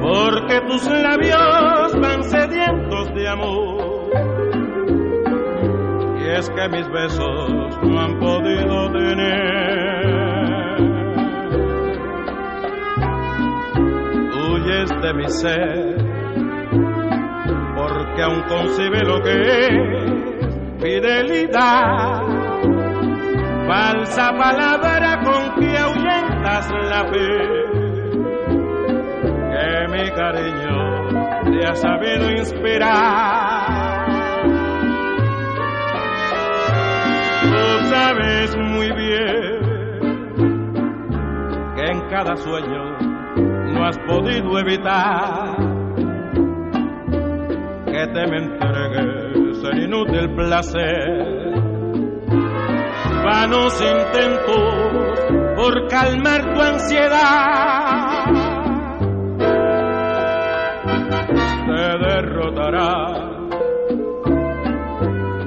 Porque tus labios van sedientos de amor. Y es que mis besos no han podido tener. Huyes de mi ser, porque aún concibe lo que es fidelidad. Falsa palabra con que la fe. Que mi cariño te ha sabido inspirar. Tú sabes muy bien que en cada sueño no has podido evitar que te me entregues en inútil placer. Vanos intentos por calmar tu ansiedad. Te derrotará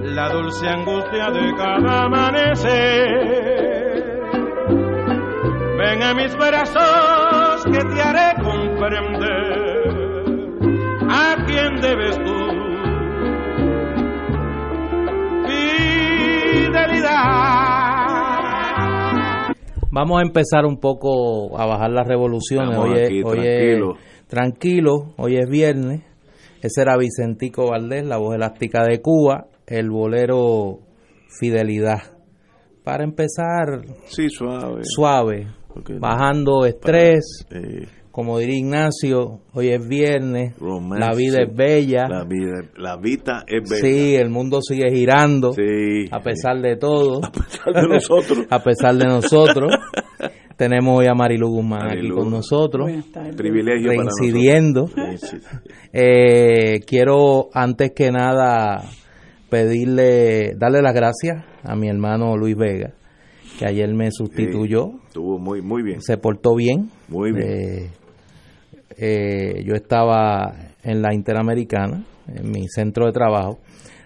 la dulce angustia de cada amanecer. Ven a mis brazos que te haré comprender a quién debes tú fidelidad. Vamos a empezar un poco a bajar las revoluciones. Hoy es, aquí, es- tranquilo. tranquilo, hoy es viernes. Ese era Vicentico Valdés, la voz elástica de Cuba, el bolero Fidelidad. Para empezar Sí, suave. suave, Porque bajando estrés, Eh, como diría Ignacio, hoy es viernes, romance. la vida es bella. La vida, la vida es bella. Sí, el mundo sigue girando, Sí. a pesar de todo. A pesar de nosotros. a pesar de nosotros. Tenemos hoy a Marilu Guzmán aquí con nosotros, Privilegio para nosotros. reincidiendo. Sí, sí. Eh, quiero antes que nada pedirle, darle las gracias a mi hermano Luis Vega, que ayer me sustituyó, Estuvo muy, muy bien. se portó bien. Muy bien. Eh, eh, yo estaba en la Interamericana, en mi centro de trabajo.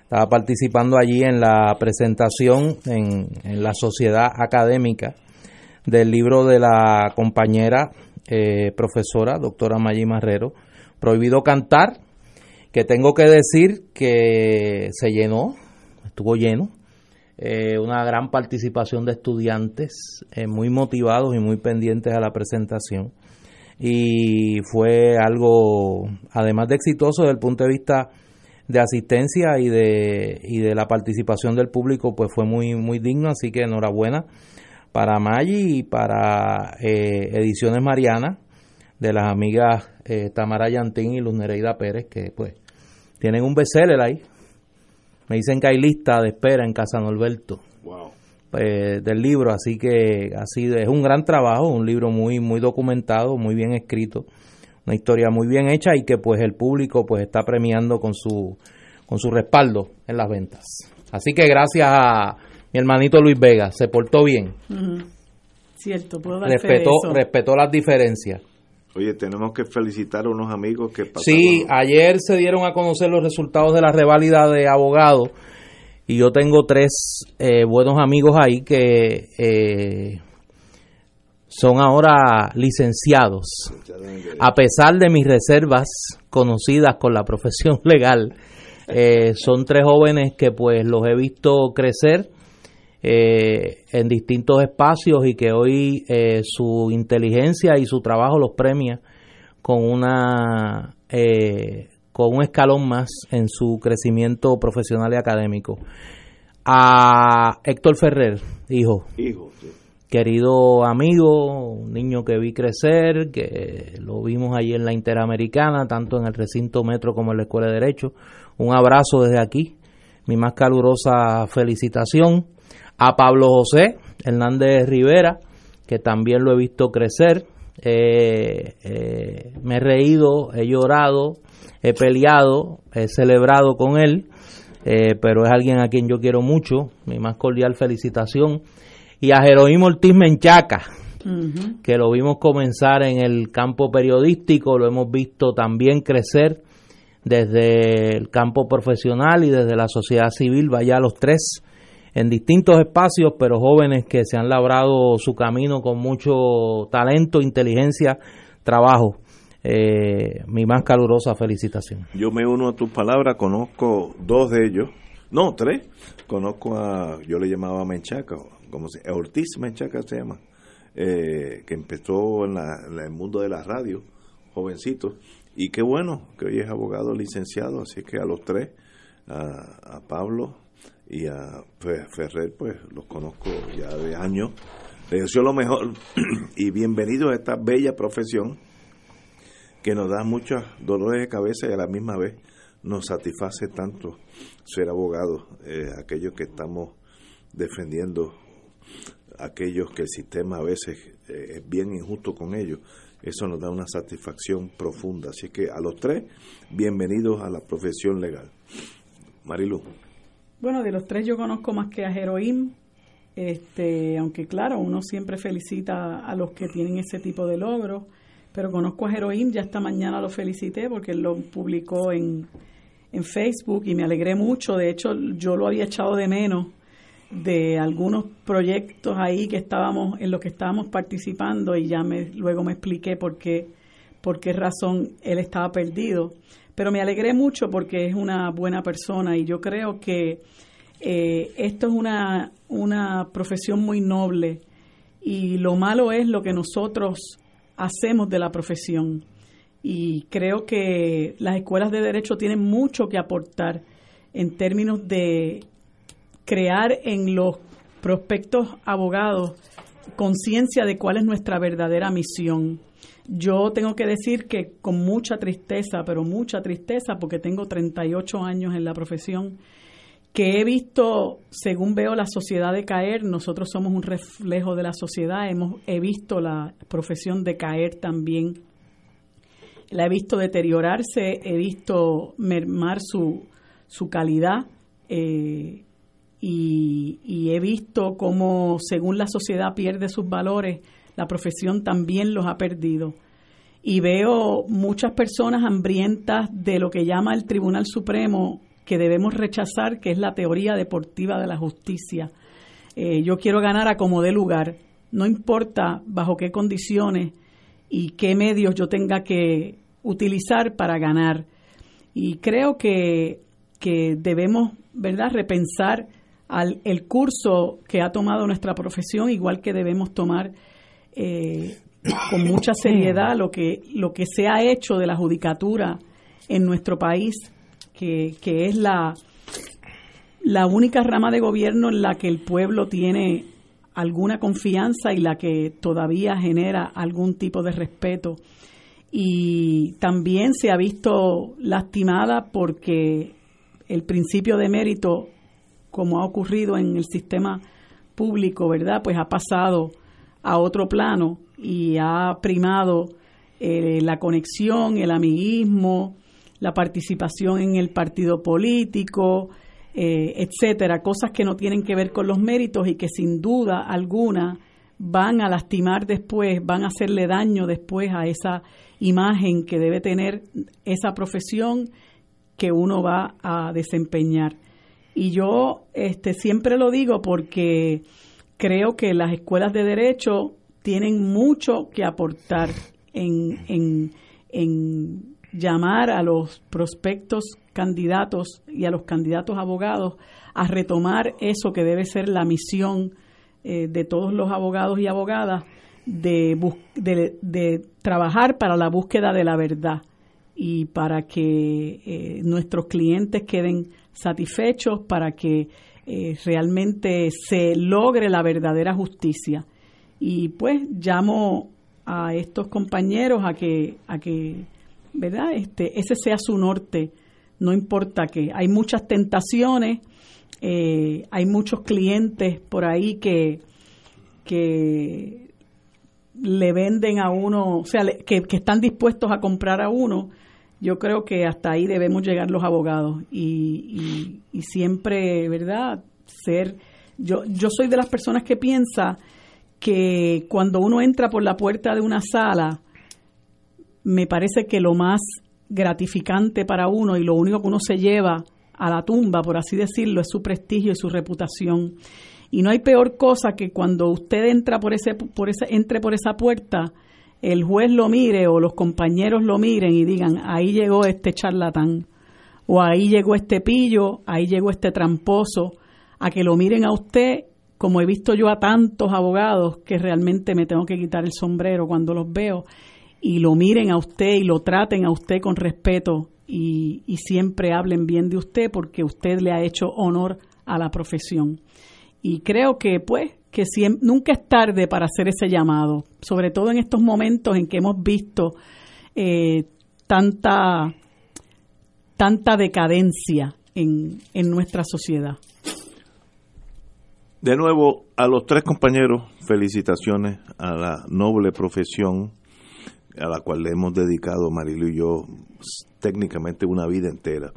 Estaba participando allí en la presentación en, la sociedad académica del libro de la compañera eh, profesora, doctora Maggi Marrero, Prohibido Cantar, que tengo que decir que se llenó, estuvo lleno, eh, una gran participación de estudiantes eh, muy motivados y muy pendientes a la presentación. Y fue algo, además de exitoso desde el punto de vista de asistencia y de, y de la participación del público, pues fue muy, muy digno, así que enhorabuena para Maggi y para eh, Ediciones Mariana, de las amigas eh, Tamara Yantín y Luz Nereida Pérez, que pues tienen un bestseller ahí. Me dicen que hay lista de espera en Casa Norberto Wow. Eh, del libro, así que así de- es un gran trabajo, un libro muy muy documentado, muy bien escrito, una historia muy bien hecha y que pues el público pues está premiando con su con su respaldo en las ventas. Así que gracias a mi hermanito Luis Vega, se portó bien. Cierto, puedo dar fe de respetó eso. respetó las diferencias. Oye, tenemos que felicitar a unos amigos que pasaron. Sí, ayer se dieron a conocer los resultados de la reválida de abogados y yo tengo tres eh, buenos amigos ahí que eh, son ahora licenciados. A pesar de mis reservas conocidas con la profesión legal, eh, son tres jóvenes que pues los he visto crecer eh, en distintos espacios y que hoy eh, su inteligencia y su trabajo los premia con una eh, con un escalón más en su crecimiento profesional y académico. A Héctor Ferrer, hijo. Hijo, Querido amigo, un niño que vi crecer, que lo vimos allí en la Interamericana, tanto en el recinto metro como en la Escuela de Derecho. Un abrazo desde aquí, mi más calurosa felicitación. A Pablo José Hernández Rivera, que también lo he visto crecer. Eh, eh, me he reído, he llorado, he peleado, he celebrado con él, eh, pero es alguien a quien yo quiero mucho, mi más cordial felicitación. Y a Jerónimo Ortiz Menchaca, que lo vimos comenzar en el campo periodístico, lo hemos visto también crecer desde el campo profesional y desde la sociedad civil, vaya a los tres en distintos espacios, pero jóvenes que se han labrado su camino con mucho talento, inteligencia, trabajo. Eh, mi más calurosa felicitación. Yo me uno a tus palabras, conozco dos de ellos, no, tres. Conozco a, yo le llamaba Menchaca, como se, Ortiz Menchaca se llama, eh, que empezó en, el mundo de la radio, jovencito, y qué bueno que hoy es abogado licenciado, así que a los tres, a, a Pablo y a Ferrer, pues los conozco ya de años. Les deseo lo mejor y bienvenido a esta bella profesión que nos da muchos dolores de cabeza y a la misma vez nos satisface tanto ser abogado, eh, aquellos que estamos defendiendo, aquellos que el sistema a veces eh, es bien injusto con ellos, eso nos da una satisfacción profunda. Así que a los tres, bienvenidos a la profesión legal. Marilu. Bueno, de los tres yo conozco más que a Jeroim, este, aunque claro, uno siempre felicita a los que tienen ese tipo de logros pero conozco a Heroim, ya esta mañana lo felicité porque él lo publicó en, en Facebook y me alegré mucho. De hecho, yo lo había echado de menos de algunos proyectos ahí que estábamos en los que estábamos participando y ya me luego me expliqué por qué por qué razón él estaba perdido pero me alegré mucho porque es una buena persona y yo creo que eh, esto es una una profesión muy noble y lo malo es lo que nosotros hacemos de la profesión. Y creo que las escuelas de derecho tienen mucho que aportar en términos de crear en los prospectos abogados conciencia de cuál es nuestra verdadera misión. Yo tengo que decir que con mucha tristeza, pero mucha tristeza, porque tengo 38 años en la profesión, que he visto, según veo la sociedad decaer, nosotros somos un reflejo de la sociedad, hemos, he visto la profesión decaer también, la he visto deteriorarse, he visto mermar su, su calidad eh, y, y he visto cómo según la sociedad pierde sus valores, la profesión también los ha perdido. Y veo muchas personas hambrientas de lo que llama el Tribunal Supremo que debemos rechazar, que es la teoría deportiva de la justicia. Eh, yo quiero ganar a como dé lugar, no importa bajo qué condiciones y qué medios yo tenga que utilizar para ganar. Y creo que, que debemos, ¿verdad?, repensar al, el curso que ha tomado nuestra profesión, igual que debemos tomar eh, con mucha seriedad lo que, lo que se ha hecho de la judicatura en nuestro país que, es la, la única rama de gobierno en la que el pueblo tiene alguna confianza y la que todavía genera algún tipo de respeto. Y también se ha visto lastimada porque el principio de mérito, como ha ocurrido en el sistema público, ¿verdad? Pues ha pasado a otro plano y ha primado eh, la conexión, el amiguismo, la participación en el partido político, eh, etcétera, cosas que no tienen que ver con los méritos y que sin duda alguna van a lastimar después, van a hacerle daño después a esa imagen que debe tener esa profesión que uno va a desempeñar. Y yo este, siempre lo digo porque creo que las escuelas de derecho tienen mucho que aportar en, en, en llamar a los prospectos candidatos y a los candidatos abogados a retomar eso que debe ser la misión eh, de todos los abogados y abogadas de, de, trabajar para la búsqueda de la verdad y para que eh, nuestros clientes queden satisfechos, para que eh, realmente se logre la verdadera justicia. Y pues llamo a estos compañeros a que, a que, ¿verdad? Este, ese sea su norte, no importa que hay muchas tentaciones, eh, hay muchos clientes por ahí que, que le venden a uno, o sea, que, están dispuestos a comprar a uno, yo creo que hasta ahí debemos llegar los abogados y, y, siempre, ¿verdad? Ser, yo, yo soy de las personas que piensa que cuando uno entra por la puerta de una sala, me parece que lo más gratificante para uno y lo único que uno se lleva a la tumba, por así decirlo, es su prestigio y su reputación. Y no hay peor cosa que cuando usted entra por ese, por ese, entre por esa puerta, el juez lo mire o los compañeros lo miren y digan, ahí llegó este charlatán, o ahí llegó este pillo, ahí llegó este tramposo, a que lo miren a usted, como he visto yo a tantos abogados que realmente me tengo que quitar el sombrero cuando los veo, y lo miren a usted y lo traten a usted con respeto y, y siempre hablen bien de usted porque usted le ha hecho honor a la profesión y creo que pues que nunca es tarde para hacer ese llamado, sobre todo en estos momentos en que hemos visto eh, tanta tanta decadencia en, en nuestra sociedad. De nuevo, a los tres compañeros, felicitaciones a la noble profesión a la cual le hemos dedicado Marilu y yo técnicamente una vida entera.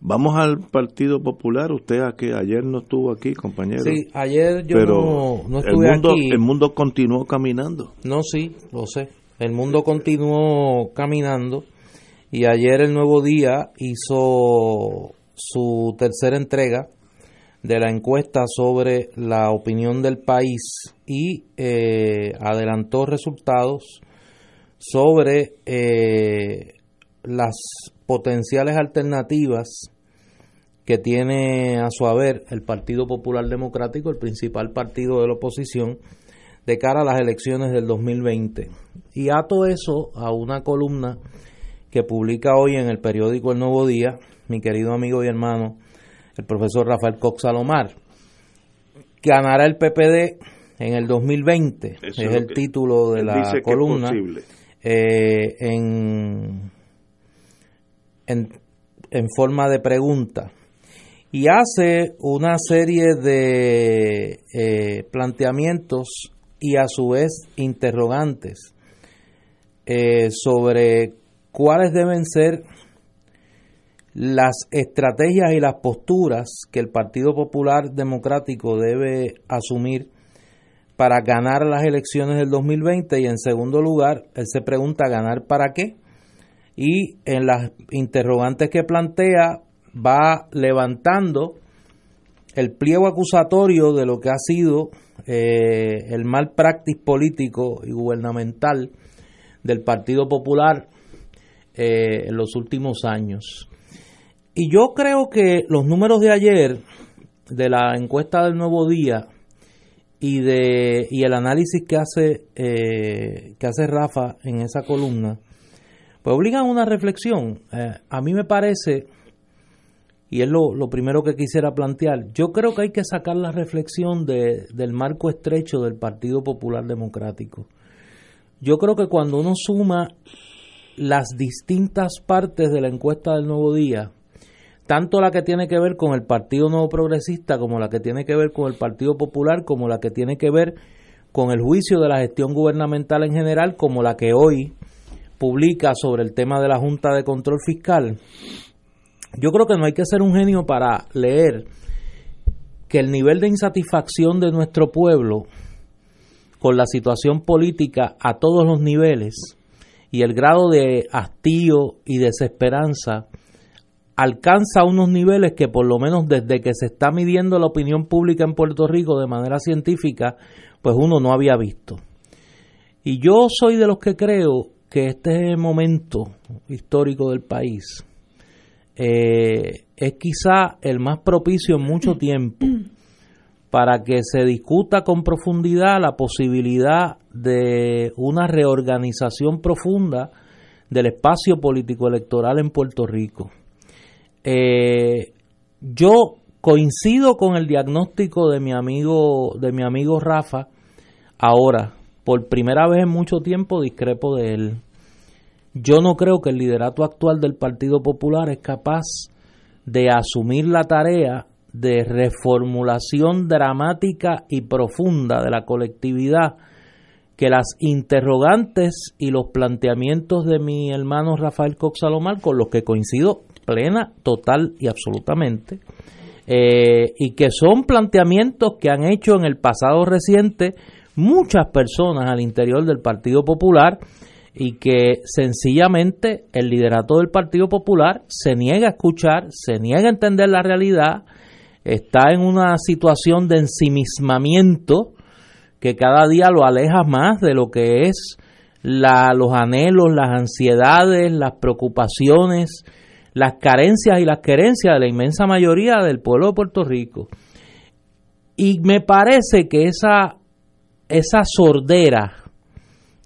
Vamos al Partido Popular. Usted que ayer no estuvo aquí, compañero. Sí, ayer yo no, estuve el mundo, aquí. El mundo continuó caminando. No, sí, lo sé. El mundo continuó caminando y ayer el Nuevo Día hizo su tercera entrega de la encuesta sobre la opinión del país y eh, adelantó resultados sobre eh, las potenciales alternativas que tiene a su haber el Partido Popular Democrático, el principal partido de la oposición, de cara a las elecciones del 2020. Y ato eso a una columna que publica hoy en el periódico El Nuevo Día, mi querido amigo y hermano, el profesor Rafael Cox Salomar. Ganará el PPD en el 2020, es, el título de la columna. Eh, en en, forma de pregunta. Y hace una serie de eh, planteamientos y a su vez interrogantes eh, sobre cuáles deben ser las estrategias y las posturas que el Partido Popular Democrático debe asumir para ganar las elecciones del 2020 y en segundo lugar, él se pregunta ganar para qué y en las interrogantes que plantea va levantando el pliego acusatorio de lo que ha sido eh, el mal práctice político y gubernamental del Partido Popular eh, en los últimos años. Y yo creo que los números de ayer de la encuesta del Nuevo Día y de y el análisis que hace eh, que hace Rafa en esa columna pues obligan a una reflexión. Eh, a mí me parece, y es lo, primero que quisiera plantear, yo creo que hay que sacar la reflexión de, del marco estrecho del Partido Popular Democrático. Yo creo que cuando uno suma las distintas partes de la encuesta del Nuevo Día, tanto la que tiene que ver con el Partido Nuevo Progresista como la que tiene que ver con el Partido Popular, como la que tiene que ver con el juicio de la gestión gubernamental en general, como la que hoy publica sobre el tema de la Junta de Control Fiscal, yo creo que no hay que ser un genio para leer que el nivel de insatisfacción de nuestro pueblo con la situación política a todos los niveles y el grado de hastío y desesperanza alcanza unos niveles que por lo menos desde que se está midiendo la opinión pública en Puerto Rico de manera científica, pues uno no había visto. Y yo soy de los que creo que este momento histórico del país eh, es quizá el más propicio en mucho tiempo para que se discuta con profundidad la posibilidad de una reorganización profunda del espacio político electoral en Puerto Rico. Eh, yo coincido con el diagnóstico de mi amigo de mi amigo Rafa. Ahora, por primera vez en mucho tiempo discrepo de él. Yo no creo que el liderato actual del Partido Popular es capaz de asumir la tarea de reformulación dramática y profunda de la colectividad que las interrogantes y los planteamientos de mi hermano Rafael Cox Salomar, con los que coincido plena, total y absolutamente, eh, y que son planteamientos que han hecho en el pasado reciente muchas personas al interior del Partido Popular y que sencillamente el liderato del Partido Popular se niega a escuchar, se niega a entender la realidad, está en una situación de ensimismamiento que cada día lo aleja más de lo que es los anhelos, las ansiedades, las preocupaciones, las carencias y las querencias de la inmensa mayoría del pueblo de Puerto Rico. Y me parece que esa, esa sordera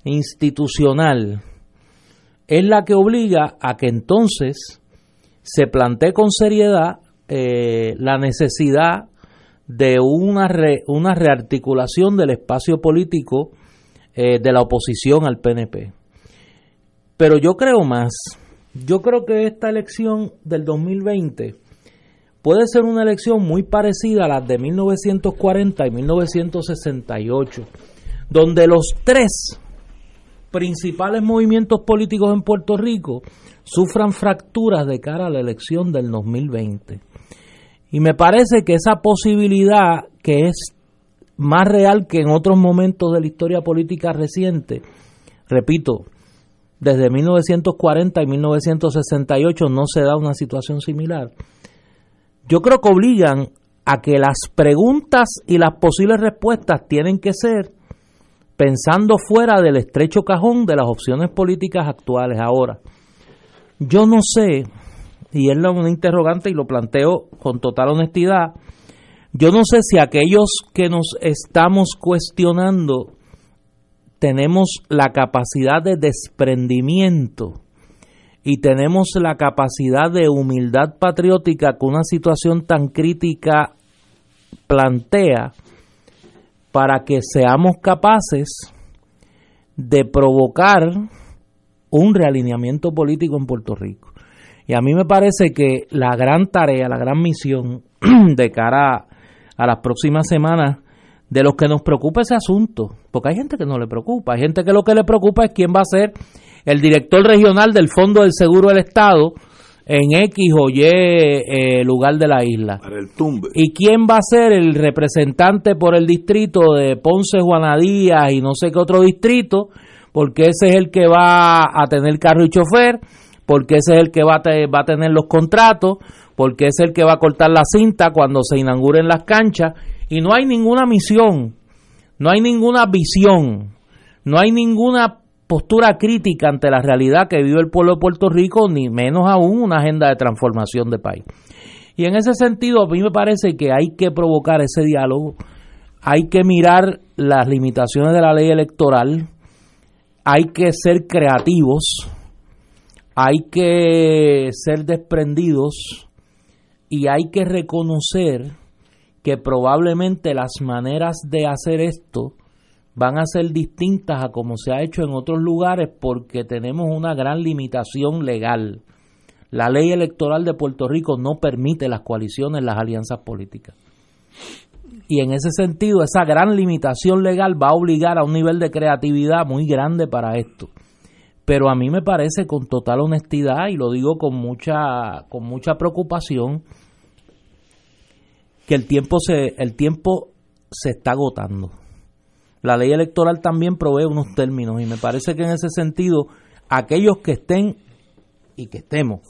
institucional es la que obliga a que entonces se plantee con seriedad eh, la necesidad de una, una rearticulación del espacio político eh, de la oposición al PNP. Pero yo creo más, yo creo que esta elección del 2020 puede ser una elección muy parecida a las de 1940 y 1968, donde los tres principales movimientos políticos en Puerto Rico sufran fracturas de cara a la elección del 2020. Y me parece que esa posibilidad, que es más real que en otros momentos de la historia política reciente, repito, desde 1940 y 1968 no se da una situación similar. Yo creo que obligan a que las preguntas y las posibles respuestas tienen que ser pensando fuera del estrecho cajón de las opciones políticas actuales ahora. Yo no sé y es una interrogante y lo planteo con total honestidad, yo no sé si aquellos que nos estamos cuestionando tenemos la capacidad de desprendimiento y tenemos la capacidad de humildad patriótica que una situación tan crítica plantea para que seamos capaces de provocar un realineamiento político en Puerto Rico. Y a mí me parece que la gran tarea, la gran misión de cara a, las próximas semanas, de los que nos preocupa ese asunto, porque hay gente que no le preocupa, hay gente que lo que le preocupa es quién va a ser el director regional del Fondo del Seguro del Estado en X o Y eh, lugar de la isla. Para el tumbe. ¿Y quién va a ser el representante por el distrito de Ponce, Juanadías y no sé qué otro distrito? Porque ese es el que va a tener carro y chofer porque ese es el que va a, va a tener los contratos, porque es el que va a cortar la cinta cuando se inauguren las canchas, y no hay ninguna misión, no hay ninguna visión, no hay ninguna postura crítica ante la realidad que vive el pueblo de Puerto Rico, ni menos aún una agenda de transformación de país. Y en ese sentido, a mí me parece que hay que provocar ese diálogo, hay que mirar las limitaciones de la ley electoral, hay que ser creativos, hay que ser desprendidos y hay que reconocer que probablemente las maneras de hacer esto van a ser distintas a como se ha hecho en otros lugares porque tenemos una gran limitación legal. La ley electoral de Puerto Rico no permite las coaliciones, las alianzas políticas. Y en ese sentido, esa gran limitación legal va a obligar a un nivel de creatividad muy grande para esto pero a mí me parece con total honestidad y lo digo con mucha con mucha preocupación que el tiempo se el tiempo se está agotando. La ley electoral también provee unos términos y me parece que en ese sentido aquellos que estén y que estemos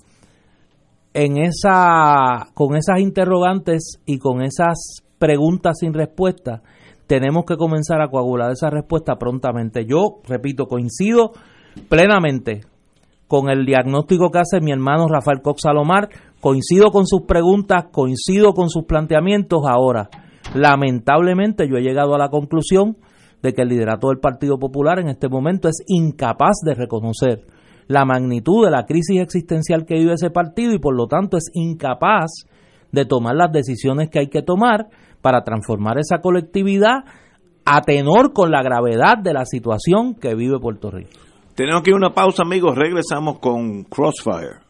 en esa con esas interrogantes y con esas preguntas sin respuesta, tenemos que comenzar a coagular esa respuesta prontamente. Yo, repito, coincido plenamente con el diagnóstico que hace mi hermano Rafael Cox Salomar, coincido con sus preguntas, coincido con sus planteamientos. Ahora, lamentablemente yo he llegado a la conclusión de que el liderato del Partido Popular en este momento es incapaz de reconocer la magnitud de la crisis existencial que vive ese partido y por lo tanto es incapaz de tomar las decisiones que hay que tomar para transformar esa colectividad a tenor con la gravedad de la situación que vive Puerto Rico. Tenemos que ir a una pausa, amigos. Regresamos con Crossfire.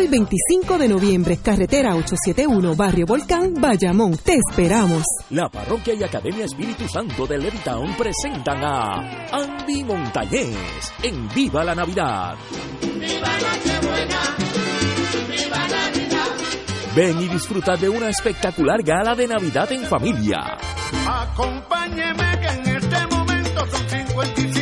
y 25 de noviembre, carretera 871, Barrio Volcán, Bayamón. Te esperamos. La Parroquia y Academia Espíritu Santo de Levitown presentan a Andy Montañez en Viva la Navidad. ¡Viva Nochebuena! ¡Viva Navidad! Ven y disfruta de una espectacular gala de Navidad en familia. Acompáñeme que en este momento son 55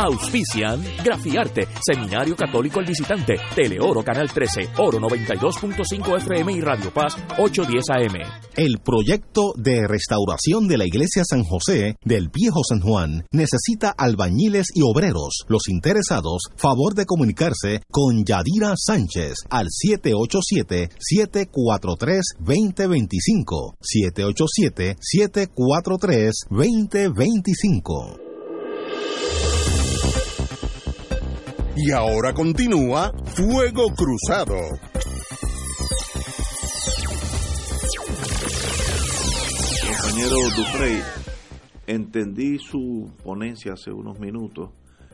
Auspician Grafiarte, Seminario Católico El Visitante, Teleoro Canal 13, Oro 92.5 FM y Radio Paz 810 AM. El proyecto de restauración de la iglesia San José del Viejo San Juan necesita albañiles y obreros. Los interesados, favor de comunicarse con Yadira Sánchez al 787-743-2025. 787-743-2025. Y ahora continúa Fuego Cruzado. Compañero Duprey, entendí su ponencia hace unos minutos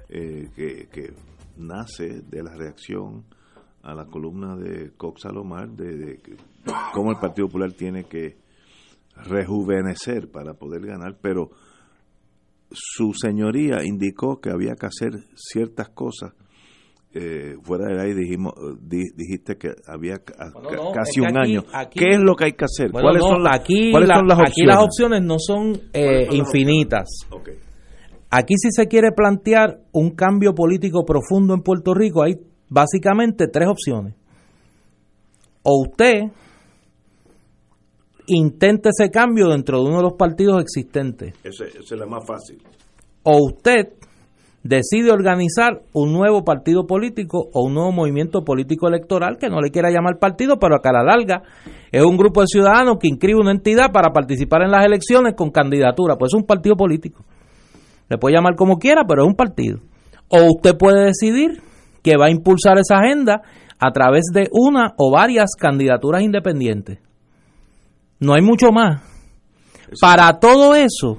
eh, que, nace de la reacción a la columna de Cox Salomar de, cómo el Partido Popular tiene que rejuvenecer para poder ganar, pero su señoría indicó que había que hacer ciertas cosas. Eh, fuera del aire dijimos, di- dijiste que había ca- Bueno, ca- no, casi un aquí- año. aquí- ¿Qué es lo que hay que hacer? Bueno, ¿Cuáles, no, son las, aquí, cuáles la- son las aquí opciones? las opciones no son eh, ¿Cuáles son las infinitas. Aquí si se quiere plantear un cambio político profundo en Puerto Rico, hay básicamente tres opciones. O usted intenta ese cambio dentro de uno de los partidos existentes, esa es la más fácil. o usted decide organizar un nuevo partido político o un nuevo movimiento político electoral que no le quiera llamar partido, pero que a la larga es un grupo de ciudadanos que inscribe una entidad para participar en las elecciones con candidatura, pues es un partido político. Le puede llamar como quiera, pero es un partido. O usted puede decidir que va a impulsar esa agenda a través de una o varias candidaturas independientes. No hay mucho más. Para todo eso,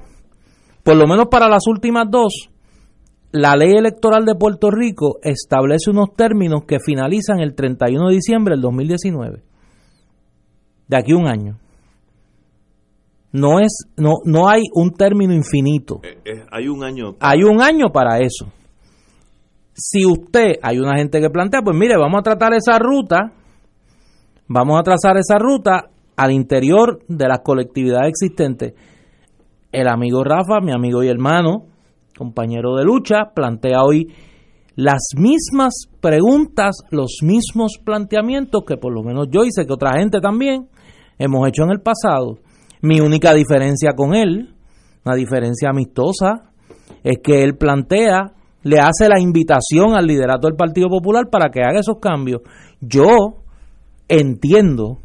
por lo menos para las últimas dos, la ley electoral de Puerto Rico establece unos términos que finalizan el 31 de diciembre del 2019. De aquí a un año. No es no no hay un término infinito. Eh, eh, hay un año. Hay un año para eso. Si usted, hay una gente que plantea, pues mire, vamos a tratar esa ruta, vamos a trazar esa ruta al interior de las colectividades existentes. El amigo Rafa, mi amigo y hermano, compañero de lucha, plantea hoy las mismas preguntas, los mismos planteamientos que por lo menos yo hice, que otra gente también hemos hecho en el pasado. Mi única diferencia con él, una diferencia amistosa, es que él plantea, le hace la invitación al liderato del Partido Popular para que haga esos cambios. Yo entiendo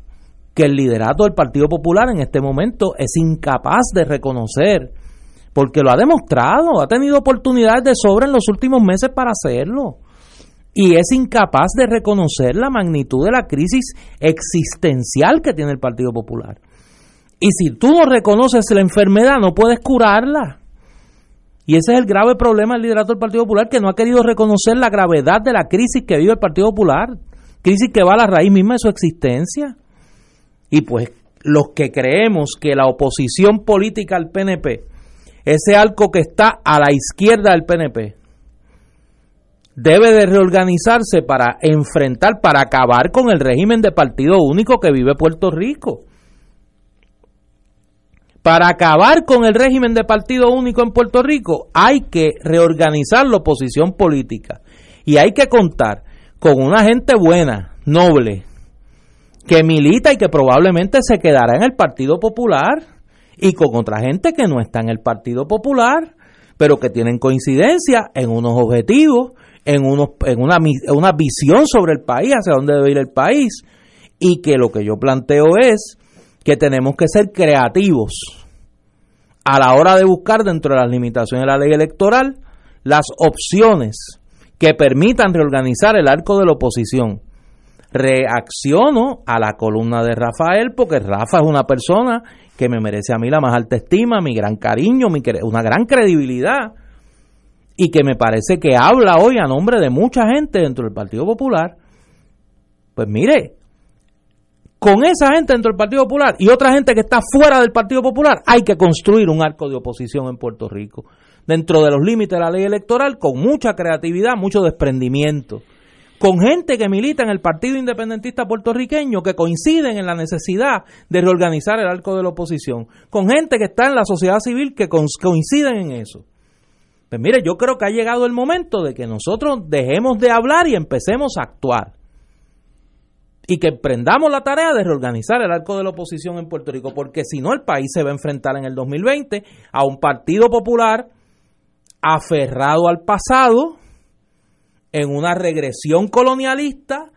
que el liderato del Partido Popular en este momento es incapaz de reconocer, porque lo ha demostrado, ha tenido oportunidades de sobra en los últimos meses para hacerlo, y es incapaz de reconocer la magnitud de la crisis existencial que tiene el Partido Popular. Y si tú no reconoces la enfermedad, no puedes curarla. Y ese es el grave problema del liderato del Partido Popular, que no ha querido reconocer la gravedad de la crisis que vive el Partido Popular, crisis que va a la raíz misma de su existencia. Y pues los que creemos que la oposición política al PNP, ese arco que está a la izquierda del PNP, debe de reorganizarse para enfrentar, para acabar con el régimen de partido único que vive Puerto Rico. Para acabar con el régimen de partido único en Puerto Rico hay que reorganizar la oposición política y hay que contar con una gente buena, noble, que milita y que probablemente se quedará en el Partido Popular y con otra gente que no está en el Partido Popular, pero que tienen coincidencia en unos objetivos, en, unos, en una, una visión sobre el país, hacia dónde debe ir el país, y que lo que yo planteo es que tenemos que ser creativos a la hora de buscar dentro de las limitaciones de la ley electoral las opciones que permitan reorganizar el arco de la oposición. Reacciono a la columna de Rafael porque Rafa es una persona que me merece a mí la más alta estima, mi gran cariño, mi, una gran credibilidad y que me parece que habla hoy a nombre de mucha gente dentro del Partido Popular. Pues mire, con esa gente dentro del Partido Popular y otra gente que está fuera del Partido Popular, hay que construir un arco de oposición en Puerto Rico, dentro de los límites de la ley electoral, con mucha creatividad, mucho desprendimiento con gente que milita en el Partido Independentista puertorriqueño que coinciden en la necesidad de reorganizar el arco de la oposición, con gente que está en la sociedad civil que coinciden en eso. Pues mire, yo creo que ha llegado el momento de que nosotros dejemos de hablar y empecemos a actuar. Y que emprendamos la tarea de reorganizar el arco de la oposición en Puerto Rico, porque si no el país se va a enfrentar en el 2020 a un partido popular aferrado al pasado, en una regresión colonialista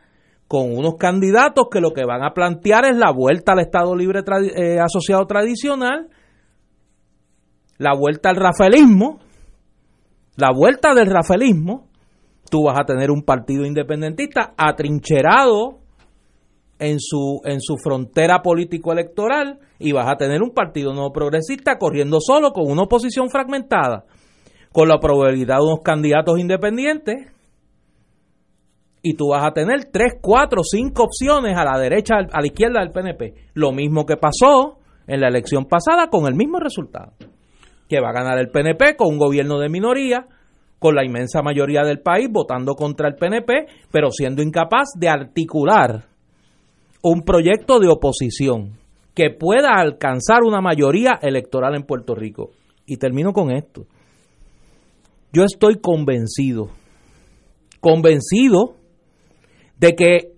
con unos candidatos que lo que van a plantear es la vuelta al Estado Libre eh, Asociado Tradicional, la vuelta al rafaelismo, la vuelta del rafaelismo, tú vas a tener un partido independentista atrincherado en su, en su frontera político-electoral y vas a tener un partido no progresista corriendo solo con una oposición fragmentada, con la probabilidad de unos candidatos independientes y tú vas a tener tres, cuatro, cinco opciones a la derecha, a la izquierda del PNP. Lo mismo que pasó en la elección pasada con el mismo resultado. Que va a ganar el PNP con un gobierno de minoría, con la inmensa mayoría del país votando contra el PNP, pero siendo incapaz de articular un proyecto de oposición que pueda alcanzar una mayoría electoral en Puerto Rico. Y termino con esto. Yo estoy convencido, convencido de que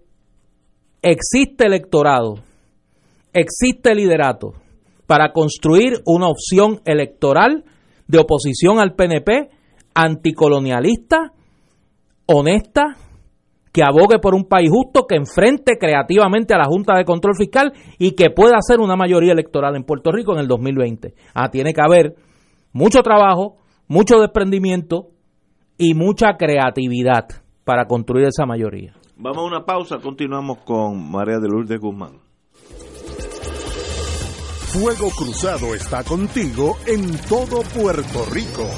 existe electorado, existe liderato para construir una opción electoral de oposición al PNP, anticolonialista, honesta, que abogue por un país justo, que enfrente creativamente a la Junta de Control Fiscal y que pueda hacer una mayoría electoral en Puerto Rico en el 2020. Ah, tiene que haber mucho trabajo, mucho desprendimiento y mucha creatividad para construir esa mayoría. Vamos a una pausa, continuamos con María de Lourdes Guzmán. Fuego Cruzado está contigo en todo Puerto Rico.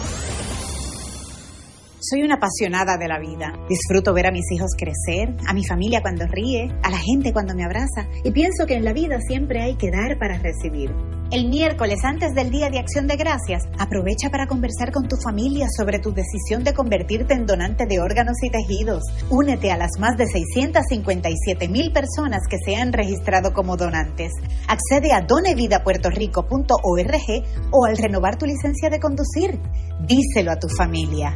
Soy una apasionada de la vida. Disfruto ver a mis hijos crecer, a mi familia cuando ríe, a la gente cuando me abraza y pienso que en la vida siempre hay que dar para recibir. El miércoles antes del Día de Acción de Gracias, aprovecha para conversar con tu familia sobre tu decisión de convertirte en donante de órganos y tejidos. Únete a las más de 657 mil personas que se han registrado como donantes. Accede a donevidapuertorico.org o al renovar tu licencia de conducir. Díselo a tu familia.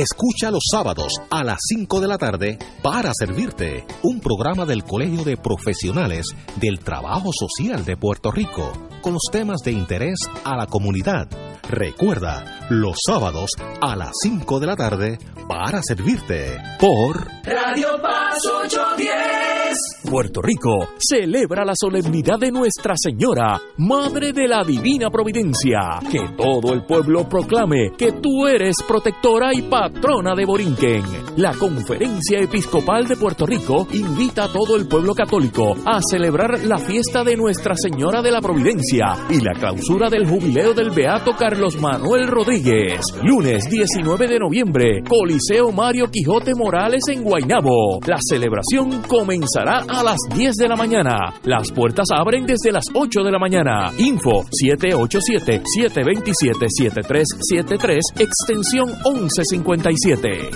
Escucha los sábados a las 5 de la tarde para servirte un programa del Colegio de Profesionales del Trabajo Social de Puerto Rico con los temas de interés a la comunidad. Recuerda, los sábados a las 5 de la tarde para servirte por Radio Paz 810. Puerto Rico celebra la solemnidad de Nuestra Señora, Madre de la Divina Providencia. Que todo el pueblo proclame que tú eres protectora y patrona de Borinquen. La Conferencia Episcopal de Puerto Rico invita a todo el pueblo católico a celebrar la fiesta de Nuestra Señora de la Providencia y la clausura del jubileo del Beato Carlos Manuel Rodríguez. Lunes 19 de noviembre, Coliseo Mario Quijote Morales en Guaynabo. La celebración comenzará a las 10 de la mañana. Las puertas abren desde las 8 de la mañana. Info 787-727-7373, extensión 1157.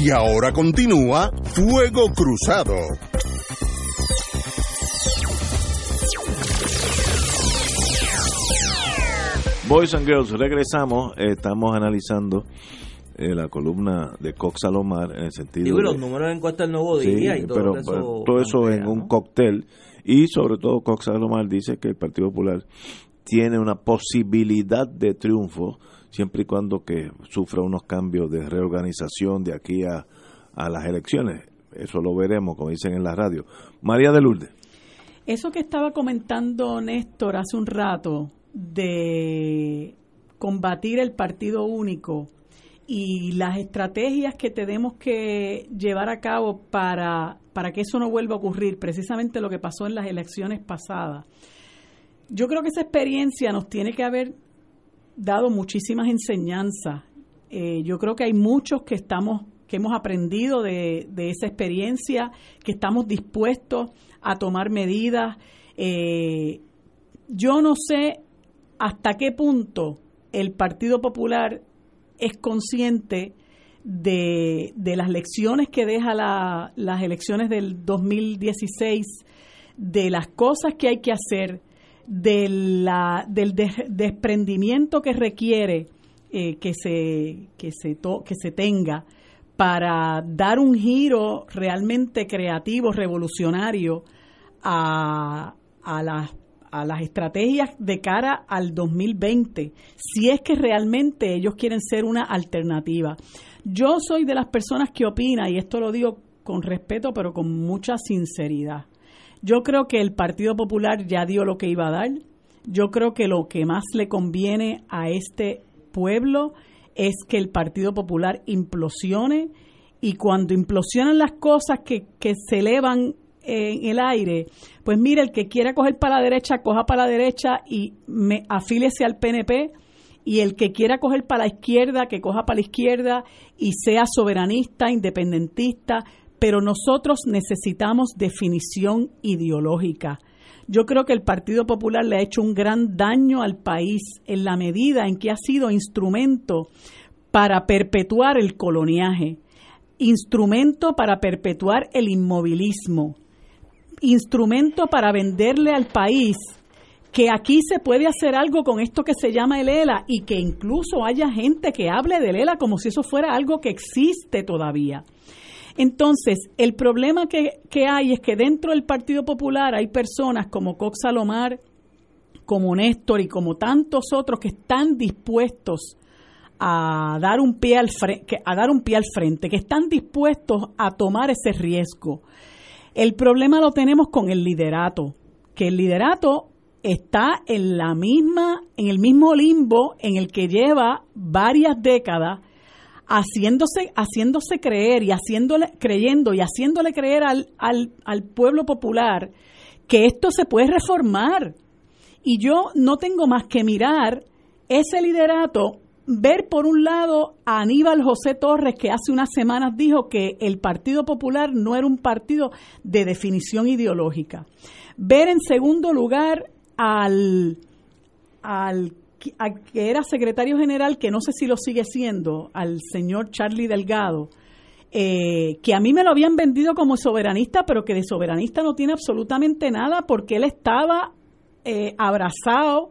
Y ahora continúa Fuego Cruzado. Boys and Girls, regresamos. estamos analizando eh, la columna de Cox Salomar en el sentido. Digo, y los de- números de encuesta del nuevo Sí, día y todo pero, eso. pero todo eso en un cóctel. Y sobre todo, Cox Salomar dice que el Partido Popular tiene una posibilidad de triunfo siempre y cuando que sufra unos cambios de reorganización de aquí a, a las elecciones. Eso lo veremos, como dicen en la radio. María de Lourdes. Eso que estaba comentando Néstor hace un rato de combatir el partido único y las estrategias que tenemos que llevar a cabo para, para que eso no vuelva a ocurrir, precisamente lo que pasó en las elecciones pasadas. Yo creo que esa experiencia nos tiene que haber dado muchísimas enseñanzas. Eh, yo creo que hay muchos que estamos que hemos aprendido de, de esa experiencia, que estamos dispuestos a tomar medidas. Eh, yo no sé hasta qué punto el Partido Popular es consciente de, de las lecciones que deja la- las elecciones del 2016, de las cosas que hay que hacer, de la, del de- desprendimiento que requiere eh, que, se, que, se que se tenga para dar un giro realmente creativo, revolucionario a, a las a las estrategias de cara al 2020, si es que realmente ellos quieren ser una alternativa. Yo soy de las personas que opina, y esto lo digo con respeto, pero con mucha sinceridad. Yo creo que el Partido Popular ya dio lo que iba a dar. Yo creo que lo que más le conviene a este pueblo es que el Partido Popular implosione y cuando implosionan las cosas que, que se elevan en el aire, pues mire, el que quiera coger para la derecha, coja para la derecha y me afílese al PNP y el que quiera coger para la izquierda, que coja para la izquierda y sea soberanista, independentista, pero nosotros necesitamos definición ideológica. Yo creo que el Partido Popular le ha hecho un gran daño al país en la medida en que ha sido instrumento para perpetuar el coloniaje, instrumento para perpetuar el inmovilismo, instrumento para venderle al país que aquí se puede hacer algo con esto que se llama el ELA y que incluso haya gente que hable del ELA como si eso fuera algo que existe todavía. Entonces, el problema que, que hay es que dentro del Partido Popular hay personas como Cox Salomar, como Néstor y como tantos otros que están dispuestos a dar un pie al frente, a dar un pie al frente, que están dispuestos a tomar ese riesgo. El problema lo tenemos con el liderato, que el liderato está en la misma, en el mismo limbo en el que lleva varias décadas haciéndose, haciéndose creer y haciéndole, creyendo y haciéndole creer al, al, al pueblo popular que esto se puede reformar. Y yo no tengo más que mirar ese liderato, ver por un lado a Aníbal José Torres, que hace unas semanas dijo que el Partido Popular no era un partido de definición ideológica. Ver en segundo lugar al, al que era secretario general, que no sé si lo sigue siendo, al señor Charlie Delgado, eh, que a mí me lo habían vendido como soberanista, pero que de soberanista no tiene absolutamente nada porque él estaba eh, abrazado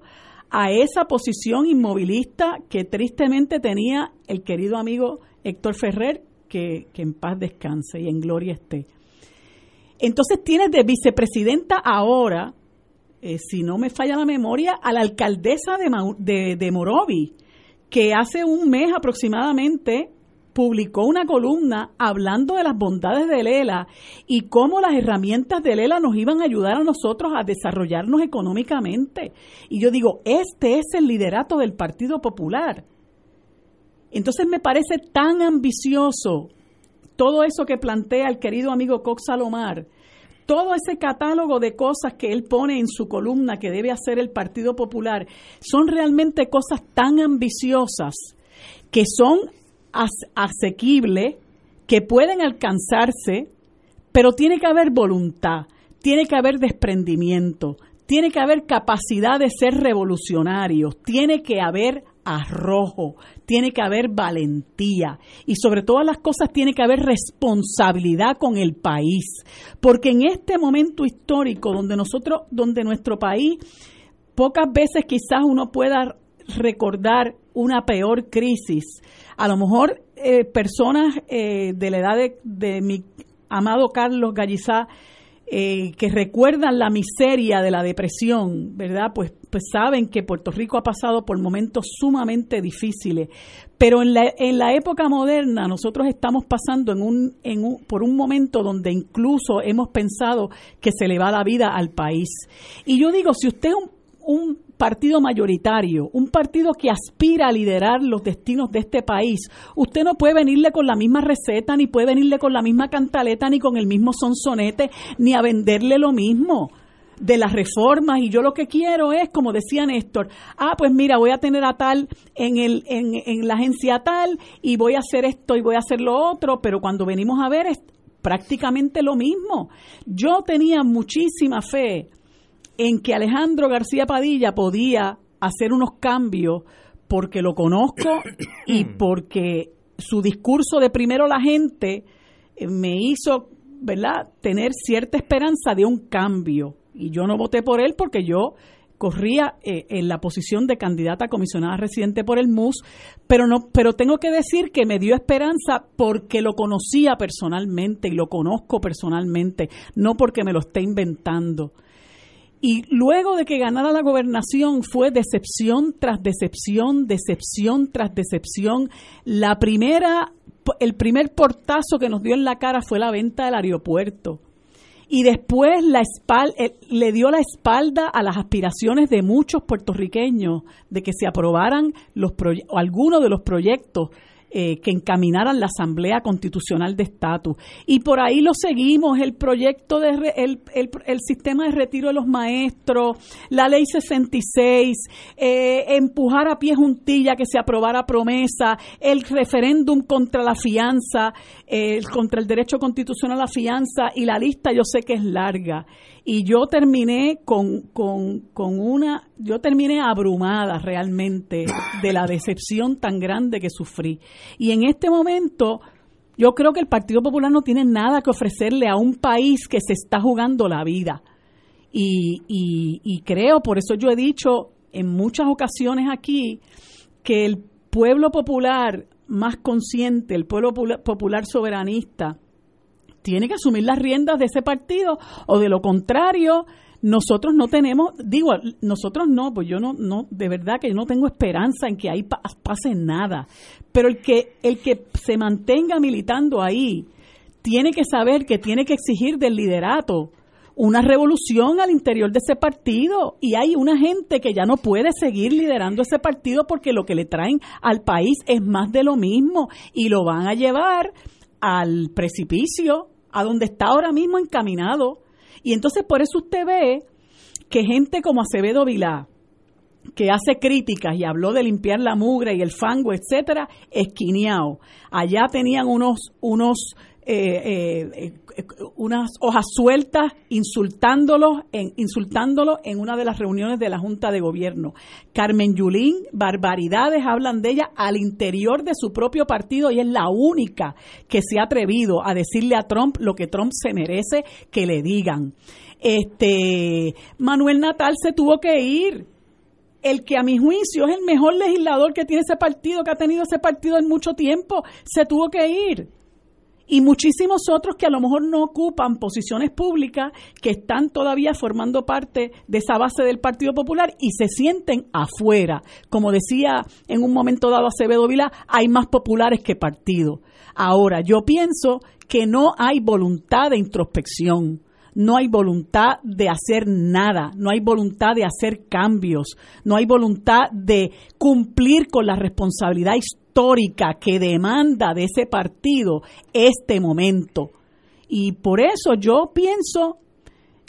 a esa posición inmovilista que tristemente tenía el querido amigo Héctor Ferrer, que, que en paz descanse y en gloria esté. Entonces tienes de vicepresidenta ahora eh, si no me falla la memoria, a la alcaldesa de, de, Morovi, que hace un mes aproximadamente publicó una columna hablando de las bondades de Lela y cómo las herramientas de Lela nos iban a ayudar a nosotros a desarrollarnos económicamente. Y yo digo, este es el liderato del Partido Popular. Entonces me parece tan ambicioso todo eso que plantea el querido amigo Cox Salomar, todo ese catálogo de cosas que él pone en su columna que debe hacer el Partido Popular son realmente cosas tan ambiciosas que son asequibles, que pueden alcanzarse, pero tiene que haber voluntad, tiene que haber desprendimiento, tiene que haber capacidad de ser revolucionarios, tiene que haber arrojo, tiene que haber valentía. Y sobre todas las cosas tiene que haber responsabilidad con el país, porque en este momento histórico donde nosotros, donde nuestro país pocas veces quizás uno pueda recordar una peor crisis, a lo mejor eh, personas eh, de la edad de, de mi amado Carlos Gallizá eh, que recuerdan la miseria de la depresión, ¿verdad? Pues, pues saben que Puerto Rico ha pasado por momentos sumamente difíciles. Pero en la, en la época moderna nosotros estamos pasando en un, en un, por un momento donde incluso hemos pensado que se le va la vida al país. Y yo digo, si usted es un, un partido mayoritario, un partido que aspira a liderar los destinos de este país, usted no puede venirle con la misma receta, ni puede venirle con la misma cantaleta, ni con el mismo sonsonete, ni a venderle lo mismo de las reformas y yo lo que quiero es, como decía Néstor, ah, pues mira, voy a tener a tal en, el, en, en la agencia tal y voy a hacer esto y voy a hacer lo otro, pero cuando venimos a ver es prácticamente lo mismo. Yo tenía muchísima fe en que Alejandro García Padilla podía hacer unos cambios porque lo conozco y porque su discurso de primero la gente eh, me hizo, ¿verdad?, tener cierta esperanza de un cambio. Y yo no voté por él porque yo corría eh, en la posición de candidata a comisionada residente por el MUS, pero no pero tengo que decir que me dio esperanza porque lo conocía personalmente y lo conozco personalmente, no porque me lo esté inventando. Y luego de que ganara la gobernación fue decepción tras decepción, decepción tras decepción. La primera, el primer portazo que nos dio en la cara fue la venta del aeropuerto. Y después la eh, le dio la espalda a las aspiraciones de muchos puertorriqueños de que se aprobaran los algunos de los proyectos eh, que encaminaran la Asamblea Constitucional de Estatus. Y por ahí lo seguimos, el proyecto de el, el, sistema de retiro de los maestros, la ley 66, eh, empujar a pie juntilla que se aprobara promesa, el referéndum contra la fianza, eh, contra el derecho constitucional a la fianza y la lista yo sé que es larga y yo terminé con, con, con, una, yo terminé abrumada realmente de la decepción tan grande que sufrí. Y en este momento yo creo que el Partido Popular no tiene nada que ofrecerle a un país que se está jugando la vida. Y, y, y creo, por eso yo he dicho en muchas ocasiones aquí, que el pueblo popular más consciente, el pueblo popular soberanista, tiene que asumir las riendas de ese partido o de lo contrario nosotros no tenemos, digo, nosotros no, pues yo no, no, de verdad que yo no tengo esperanza en que ahí pase nada. Pero el que, el que se mantenga militando ahí tiene que saber que tiene que exigir del liderato una revolución al interior de ese partido y hay una gente que ya no puede seguir liderando ese partido porque lo que le traen al país es más de lo mismo y lo van a llevar al precipicio, a donde está ahora mismo encaminado. Y entonces por eso usted ve que gente como Acevedo Vilá, que hace críticas y habló de limpiar la mugre y el fango, etcétera, esquineado. Allá tenían unos, unos eh, eh, eh, unas hojas sueltas insultándolo en, insultándolo en una de las reuniones de la Junta de Gobierno. Carmen Yulín, barbaridades hablan de ella al interior de su propio partido y es la única que se ha atrevido a decirle a Trump lo que Trump se merece que le digan. Este Manuel Natal se tuvo que ir el que a mi juicio es el mejor legislador que tiene ese partido, que ha tenido ese partido en mucho tiempo, se tuvo que ir y muchísimos otros que a lo mejor no ocupan posiciones públicas, que están todavía formando parte de esa base del Partido Popular y se sienten afuera. Como decía en un momento dado Acevedo Vila, hay más populares que partido. Ahora, yo pienso que no hay voluntad de introspección no hay voluntad de hacer nada, no hay voluntad de hacer cambios, no hay voluntad de cumplir con la responsabilidad histórica que demanda de ese partido este momento. Y por eso yo pienso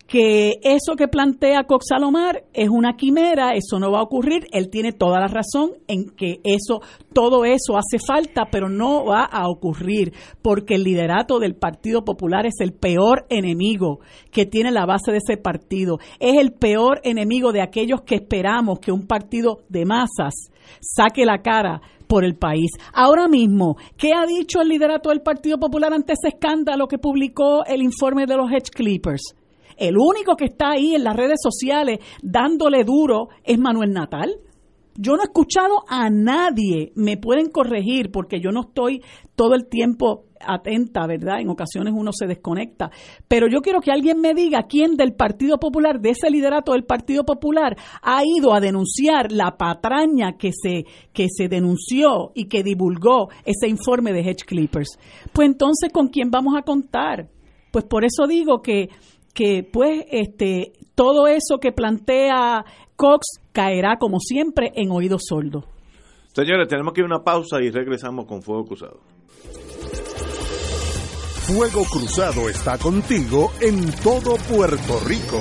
que eso que plantea Cox Salomar es una quimera, eso no va a ocurrir, él tiene toda la razón en que eso, todo eso hace falta, pero no va a ocurrir, porque el liderato del Partido Popular es el peor enemigo que tiene la base de ese partido, es el peor enemigo de aquellos que esperamos que un partido de masas saque la cara por el país. Ahora mismo, ¿qué ha dicho el liderato del Partido Popular ante ese escándalo que publicó el informe de los Hedge Clippers? El único que está ahí en las redes sociales dándole duro es Manuel Natal. Yo no he escuchado a nadie, me pueden corregir porque yo no estoy todo el tiempo atenta, ¿verdad? En ocasiones uno se desconecta. Pero yo quiero que alguien me diga quién del Partido Popular, de ese liderato del Partido Popular, ha ido a denunciar la patraña que se, que se denunció y que divulgó ese informe de Hedge Clippers. Pues entonces, ¿con quién vamos a contar? Pues por eso digo que que pues este todo eso que plantea Cox caerá como siempre en oídos sordos. Señores, tenemos que ir a una pausa y regresamos con Fuego Cruzado. Fuego Cruzado está contigo en todo Puerto Rico.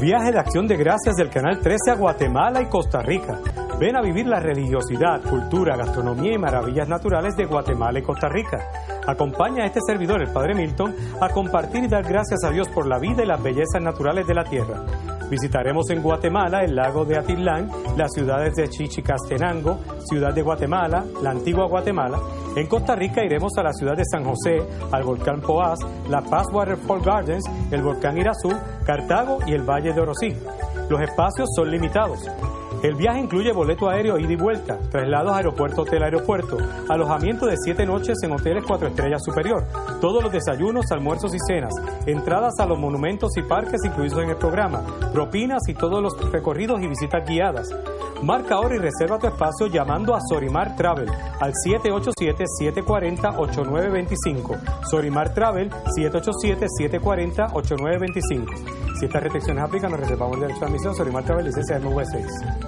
Viaje de acción de gracias del Canal 13 a Guatemala y Costa Rica. Ven a vivir la religiosidad, cultura, gastronomía y maravillas naturales de Guatemala y Costa Rica. Acompaña a este servidor, el Padre Milton, a compartir y dar gracias a Dios por la vida y las bellezas naturales de la tierra. Visitaremos en Guatemala el lago de Atitlán, las ciudades de Chichicastenango, Ciudad de Guatemala, la antigua Guatemala. En Costa Rica iremos a la ciudad de San José, al volcán Poás, la Paz Waterfall Gardens, el volcán Irazú, Cartago y el Valle de Orosí. Los espacios son limitados. El viaje incluye boleto aéreo ida y vuelta, traslados aeropuerto hotel aeropuerto, alojamiento de siete noches en hoteles cuatro estrellas superior, todos los desayunos, almuerzos y cenas, entradas a los monumentos y parques incluidos en el programa, propinas y todos los recorridos y visitas guiadas. Marca ahora y reserva tu espacio llamando a Sorimar Travel al 787-740-8925. Sorimar Travel 787-740-8925. Si estas restricciones aplican, nos reservamos el derecho de admisión. Sorimar Travel, licencia MV6.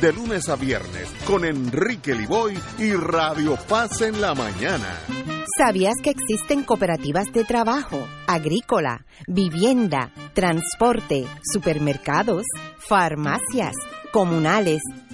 de lunes a viernes con Enrique Liboy y Radio Paz en la mañana. ¿Sabías que existen cooperativas de trabajo, agrícola, vivienda, transporte, supermercados, farmacias, comunales,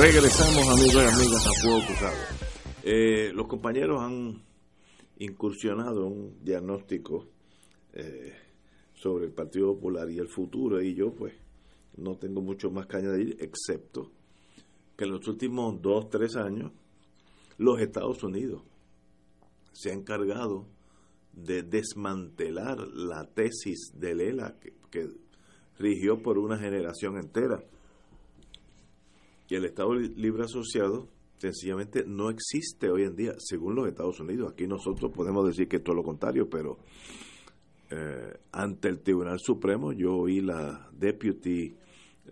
Regresamos, amigos y amigas, a Fuego Cruzado. Eh, los compañeros han incursionado un diagnóstico eh, sobre el Partido Popular y el futuro, y yo, pues, no tengo mucho más que añadir, excepto que en los últimos dos, tres años, los Estados Unidos se han encargado de desmantelar la tesis de Lela que rigió por una generación entera. Y el Estado Libre Asociado sencillamente no existe hoy en día, según los Estados Unidos. Aquí nosotros podemos decir que todo lo contrario, pero eh, ante el Tribunal Supremo yo oí la Deputy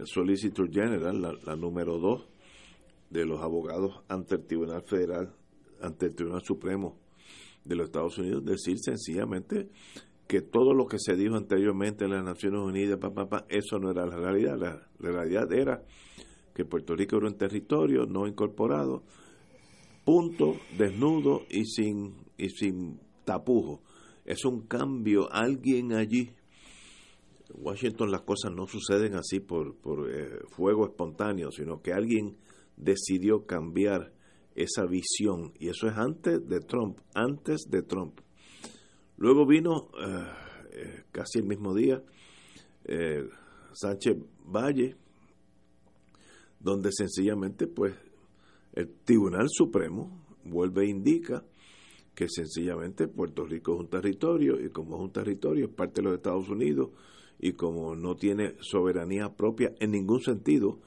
Solicitor General, la, número dos de los abogados ante el Tribunal Federal, ante el Tribunal Supremo de los Estados Unidos, decir sencillamente que todo lo que se dijo anteriormente en las Naciones Unidas, pa, pa, pa, eso no era la realidad. La realidad era que Puerto Rico era un territorio no incorporado, punto, desnudo y sin, y sin tapujo. Es un cambio, alguien allí. Washington las cosas no suceden así por, por eh, fuego espontáneo, sino que alguien decidió cambiar esa visión. Y eso es antes de Trump, antes de Trump. Luego vino, eh, eh, casi el mismo día, Sánchez Valle, donde sencillamente pues el Tribunal Supremo vuelve e indica que sencillamente Puerto Rico es un territorio y como es un territorio es parte de los Estados Unidos y como no tiene soberanía propia en ningún sentido,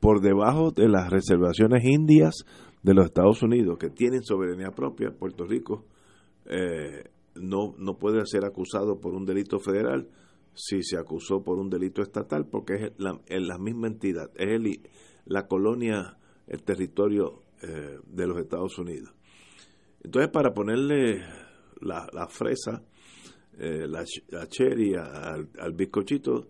por debajo de las reservaciones indias de los Estados Unidos que tienen soberanía propia, Puerto Rico eh, no, no puede ser acusado por un delito federal si se acusó por un delito estatal, porque es la, la misma entidad, es el, la colonia, el territorio eh, de los Estados Unidos. Entonces, para ponerle la, la fresa, eh, la, la, cherry al, bizcochito,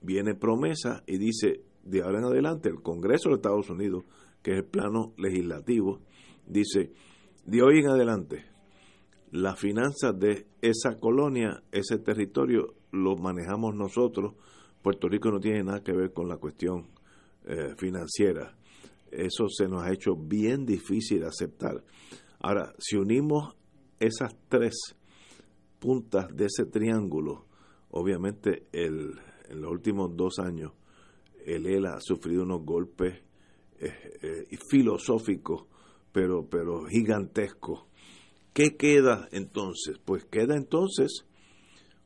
viene promesa y dice, de ahora en adelante, el Congreso de Estados Unidos, que es el plano legislativo, dice, de hoy en adelante, las finanzas de esa colonia, ese territorio, lo manejamos nosotros. Puerto Rico no tiene nada que ver con la cuestión eh, financiera. Eso se nos ha hecho bien difícil aceptar. Ahora, si unimos esas tres puntas de ese triángulo, obviamente el, en los últimos dos años el ELA ha sufrido unos golpes eh, eh, filosóficos, pero, pero gigantescos ¿Qué queda entonces? Pues queda entonces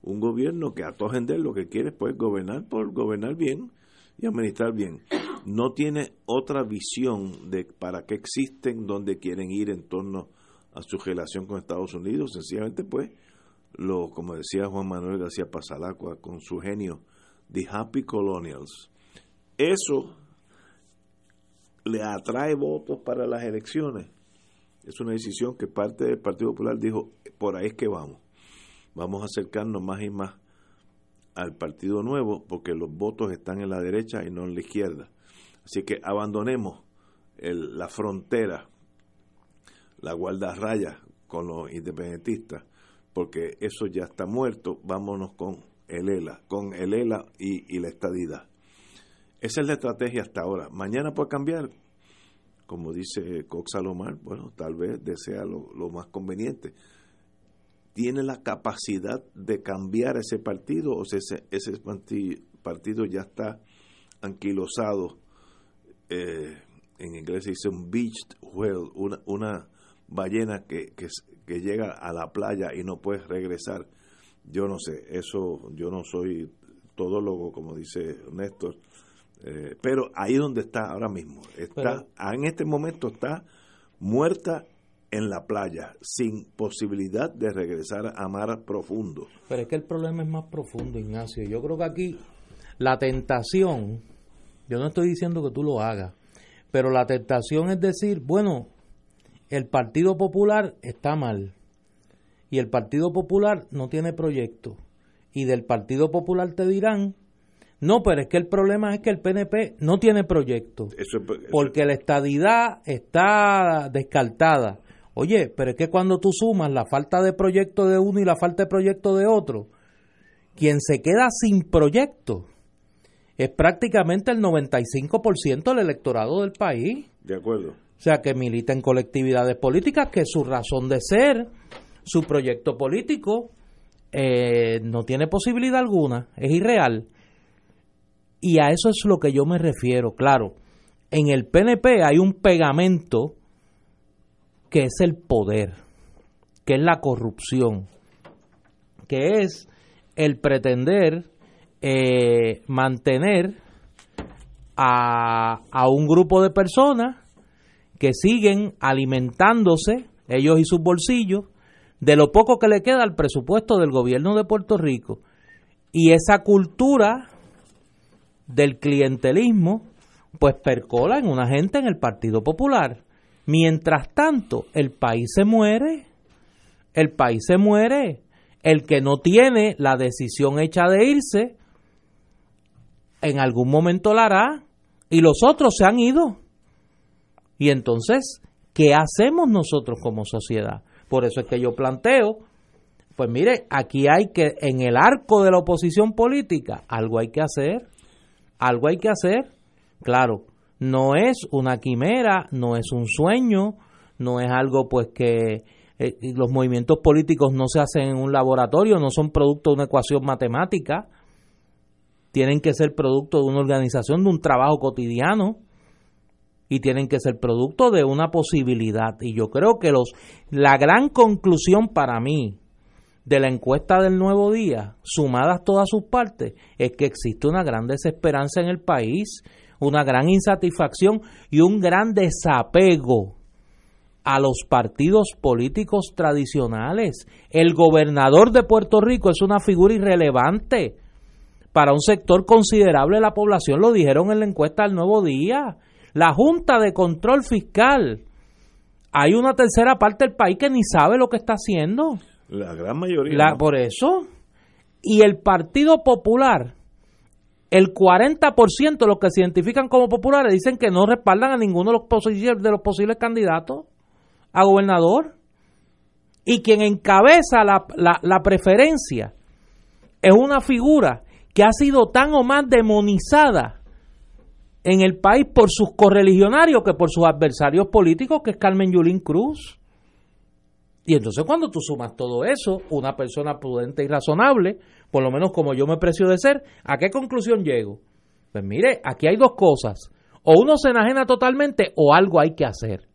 un gobierno que a todo gente lo que quiere pues gobernar por gobernar bien y administrar bien. No tiene otra visión de para qué existen, dónde quieren ir en torno a su relación con Estados Unidos. Sencillamente pues, lo como decía Juan Manuel García Pasalacua con su genio, The Happy Colonials. Eso le atrae votos para las elecciones es una decisión que parte del Partido Popular dijo, por ahí es que vamos. Vamos a acercarnos más y más al Partido Nuevo porque los votos están en la derecha y no en la izquierda. Así que abandonemos el, la frontera, la guardarraya con los independentistas, porque eso ya está muerto. Vámonos con el ELA, con el ELA y, y la estadidad. Esa es la estrategia hasta ahora. Mañana puede cambiar, como dice Cox Salomar, bueno, tal vez desea lo, lo, más conveniente. ¿Tiene la capacidad de cambiar ese partido o ese, ese partido ya está anquilosado? Eh, en inglés se dice un beached whale, una, una ballena que, que, que llega a la playa y no puede regresar. Yo no sé, eso yo no soy todólogo, como dice Néstor, Eh, pero ahí donde está ahora mismo, está en este momento está muerta en la playa, sin posibilidad de regresar a mar profundo. Pero es que el problema es más profundo, Ignacio. Yo creo que aquí la tentación, yo no estoy diciendo que tú lo hagas, pero la tentación es decir, bueno, el Partido Popular está mal y el Partido Popular no tiene proyecto. Y del Partido Popular te dirán, no, pero es que el problema es que el PNP no tiene proyecto, porque la estadidad está descartada. Oye, pero es que cuando tú sumas la falta de proyecto de uno y la falta de proyecto de otro, quien se queda sin proyecto es prácticamente el 95% del electorado del país. De acuerdo. O sea, que milita en colectividades políticas, que su razón de ser, su proyecto político, eh, no tiene posibilidad alguna, es irreal. Y a eso es lo que yo me refiero. Claro, en el PNP hay un pegamento que es el poder, que es la corrupción, que es el pretender eh, mantener a, a un grupo de personas que siguen alimentándose, ellos y sus bolsillos, de lo poco que le queda al presupuesto del gobierno de Puerto Rico. Y esa cultura del clientelismo, pues percola en una gente en el Partido Popular. Mientras tanto, el país se muere, el país se muere. El que no tiene la decisión hecha de irse, en algún momento la hará y los otros se han ido. Y entonces, ¿qué hacemos nosotros como sociedad? Por eso es que yo planteo, pues mire, aquí hay que, en el arco de la oposición política, algo hay que hacer, algo hay que hacer. Claro, no es una quimera, no es un sueño, no es algo pues que eh, los movimientos políticos no se hacen en un laboratorio, no son producto de una ecuación matemática, tienen que ser producto de una organización, de un trabajo cotidiano y tienen que ser producto de una posibilidad. Y yo creo que los la gran conclusión para mí de la encuesta del Nuevo Día, sumadas todas sus partes, es que existe una gran desesperanza en el país, una gran insatisfacción y un gran desapego a los partidos políticos tradicionales. El gobernador de Puerto Rico es una figura irrelevante para un sector considerable de la población, lo dijeron en la encuesta del Nuevo Día. La Junta de Control Fiscal. Hay una tercera parte del país que ni sabe lo que está haciendo. La gran mayoría. La, Por eso. Y el Partido Popular, el 40% de los que se identifican como populares dicen que no respaldan a ninguno de los, posibles, de los posibles candidatos a gobernador. Y quien encabeza la, la, la preferencia es una figura que ha sido tan o más demonizada en el país por sus correligionarios que por sus adversarios políticos, que es Carmen Yulín Cruz. Y entonces cuando tú sumas todo eso, una persona prudente y razonable, por lo menos como yo me precio de ser, ¿a qué conclusión llego? Pues mire, aquí hay dos cosas. O uno se enajena totalmente o algo hay que hacer.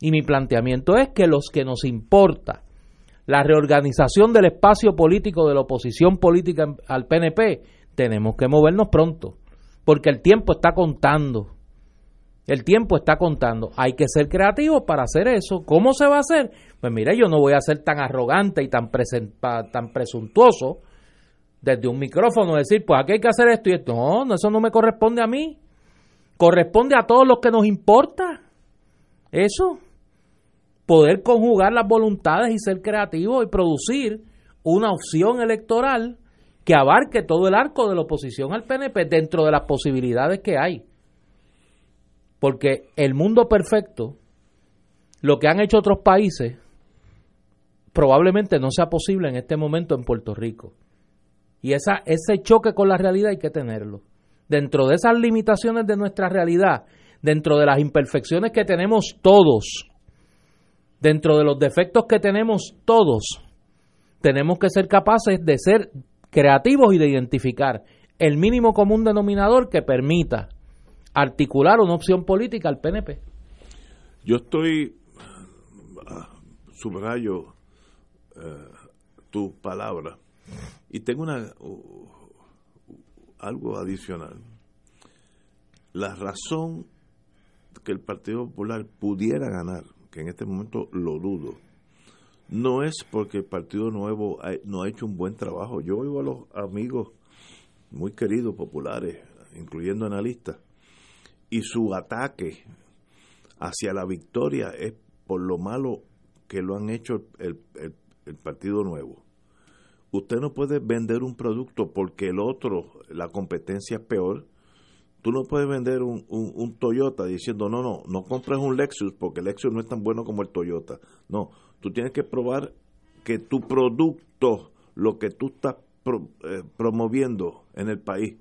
Y mi planteamiento es que los que nos importa la reorganización del espacio político de la oposición política al PNP, tenemos que movernos pronto porque el tiempo está contando. El tiempo está contando. Hay que ser creativo para hacer eso. ¿Cómo se va a hacer? Pues mire, yo no voy a ser tan arrogante y tan, tan presuntuoso desde un micrófono decir, pues aquí hay que hacer esto y esto. No, eso no me corresponde a mí. Corresponde a todos los que nos importa. Eso. Poder conjugar las voluntades y ser creativo y producir una opción electoral que abarque todo el arco de la oposición al PNP dentro de las posibilidades que hay. Porque el mundo perfecto, lo que han hecho otros países, probablemente no sea posible en este momento en Puerto Rico. Y esa, ese choque con la realidad hay que tenerlo. Dentro de esas limitaciones de nuestra realidad, dentro de las imperfecciones que tenemos todos, dentro de los defectos que tenemos todos, tenemos que ser capaces de ser creativos y de identificar el mínimo común denominador que permita articular una opción política al PNP. Yo estoy, ah, subrayo eh, tu palabra y tengo una algo adicional. la razón que el Partido Popular pudiera ganar, que en este momento lo dudo, no es porque el Partido Nuevo no ha hecho un buen trabajo. Yo oigo a los amigos muy queridos populares, incluyendo analistas, y su ataque hacia la victoria es por lo malo que lo han hecho el, el- Partido Nuevo. Usted no puede vender un producto porque el otro, la competencia es peor. Tú no puedes vender un, un- un Toyota diciendo, no, no, no compres un Lexus porque el Lexus no es tan bueno como el Toyota. No, tú tienes que probar que tu producto, lo que tú estás pro- eh, promoviendo en el país,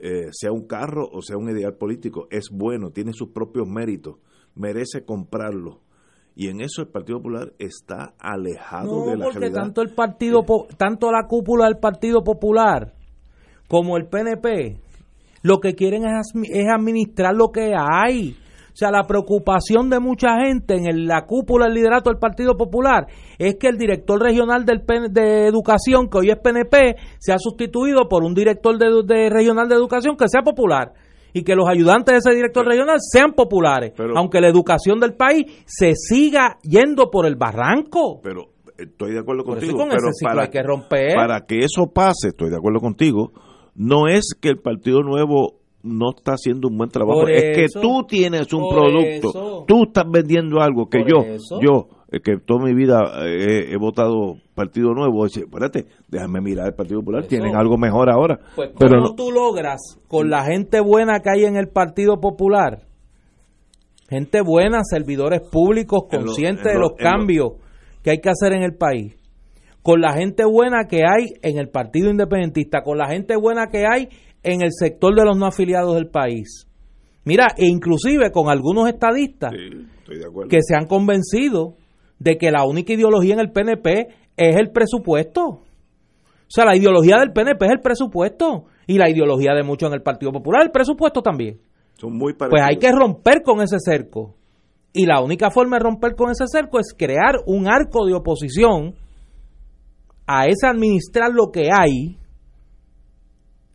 eh, sea un carro o sea un ideal político, es bueno, tiene sus propios méritos, merece comprarlo. Y en eso el Partido Popular está alejado No, de la porque realidad. tanto el partido, tanto la cúpula del Partido Popular como el PNP, lo que quieren es, es administrar lo que hay. O sea, la preocupación de mucha gente en el- la cúpula del liderato del Partido Popular es que el director regional del PN de educación, que hoy es PNP, sea sustituido por un director de, de regional de educación que sea popular y que los ayudantes de ese director regional sean populares, aunque la educación del país se siga yendo por el barranco. Pero estoy de acuerdo contigo, con pero para hay que romper. para que eso pase, estoy de acuerdo contigo, no es que el Partido Nuevo no está haciendo un buen trabajo, Por es que tú tienes un producto, eso. tú estás vendiendo algo que yo, eso. yo, eh, que toda mi vida eh, he, votado Partido Nuevo, dice, espérate, déjame mirar el Partido Popular, tienen algo mejor ahora, Pues, pero ¿cómo no- tú logras con la gente buena que hay en el Partido Popular? Gente buena, servidores públicos, En lo- conscientes en de lo- los lo- cambios que hay que hacer en el país. Con la gente buena que hay en el Partido Independentista, con la gente buena que hay en el sector de los no afiliados del país. Mira, e inclusive con algunos estadistas que se han convencido de que la única ideología en el PNP es el presupuesto. O sea, la ideología del PNP es el presupuesto y la ideología de muchos en el Partido Popular, el presupuesto también. son muy Pues hay que romper con ese cerco. Y la única forma de romper con ese cerco es crear un arco de oposición a ese administrar lo que hay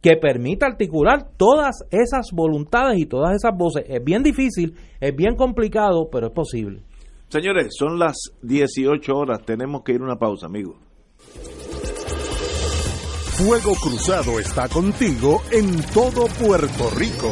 que permita articular todas esas voluntades y todas esas voces. Es bien difícil, es bien complicado, pero es posible. Señores, son las 18 horas, tenemos que ir a una pausa, amigos. Fuego Cruzado está contigo en todo Puerto Rico.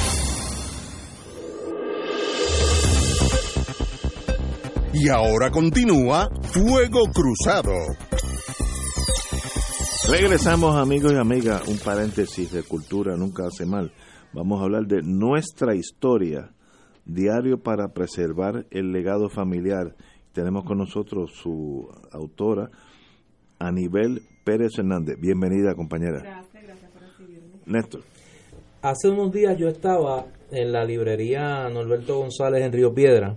Y ahora continúa Fuego Cruzado. Regresamos amigos y amigas, un paréntesis de cultura nunca hace mal. Vamos a hablar de nuestra historia, diario para preservar el legado familiar. Tenemos con nosotros su autora, Anibel Pérez Hernández. Bienvenida compañera. Gracias, gracias por recibirme. Néstor. Hace unos días yo estaba en la librería Norberto González en Río Piedra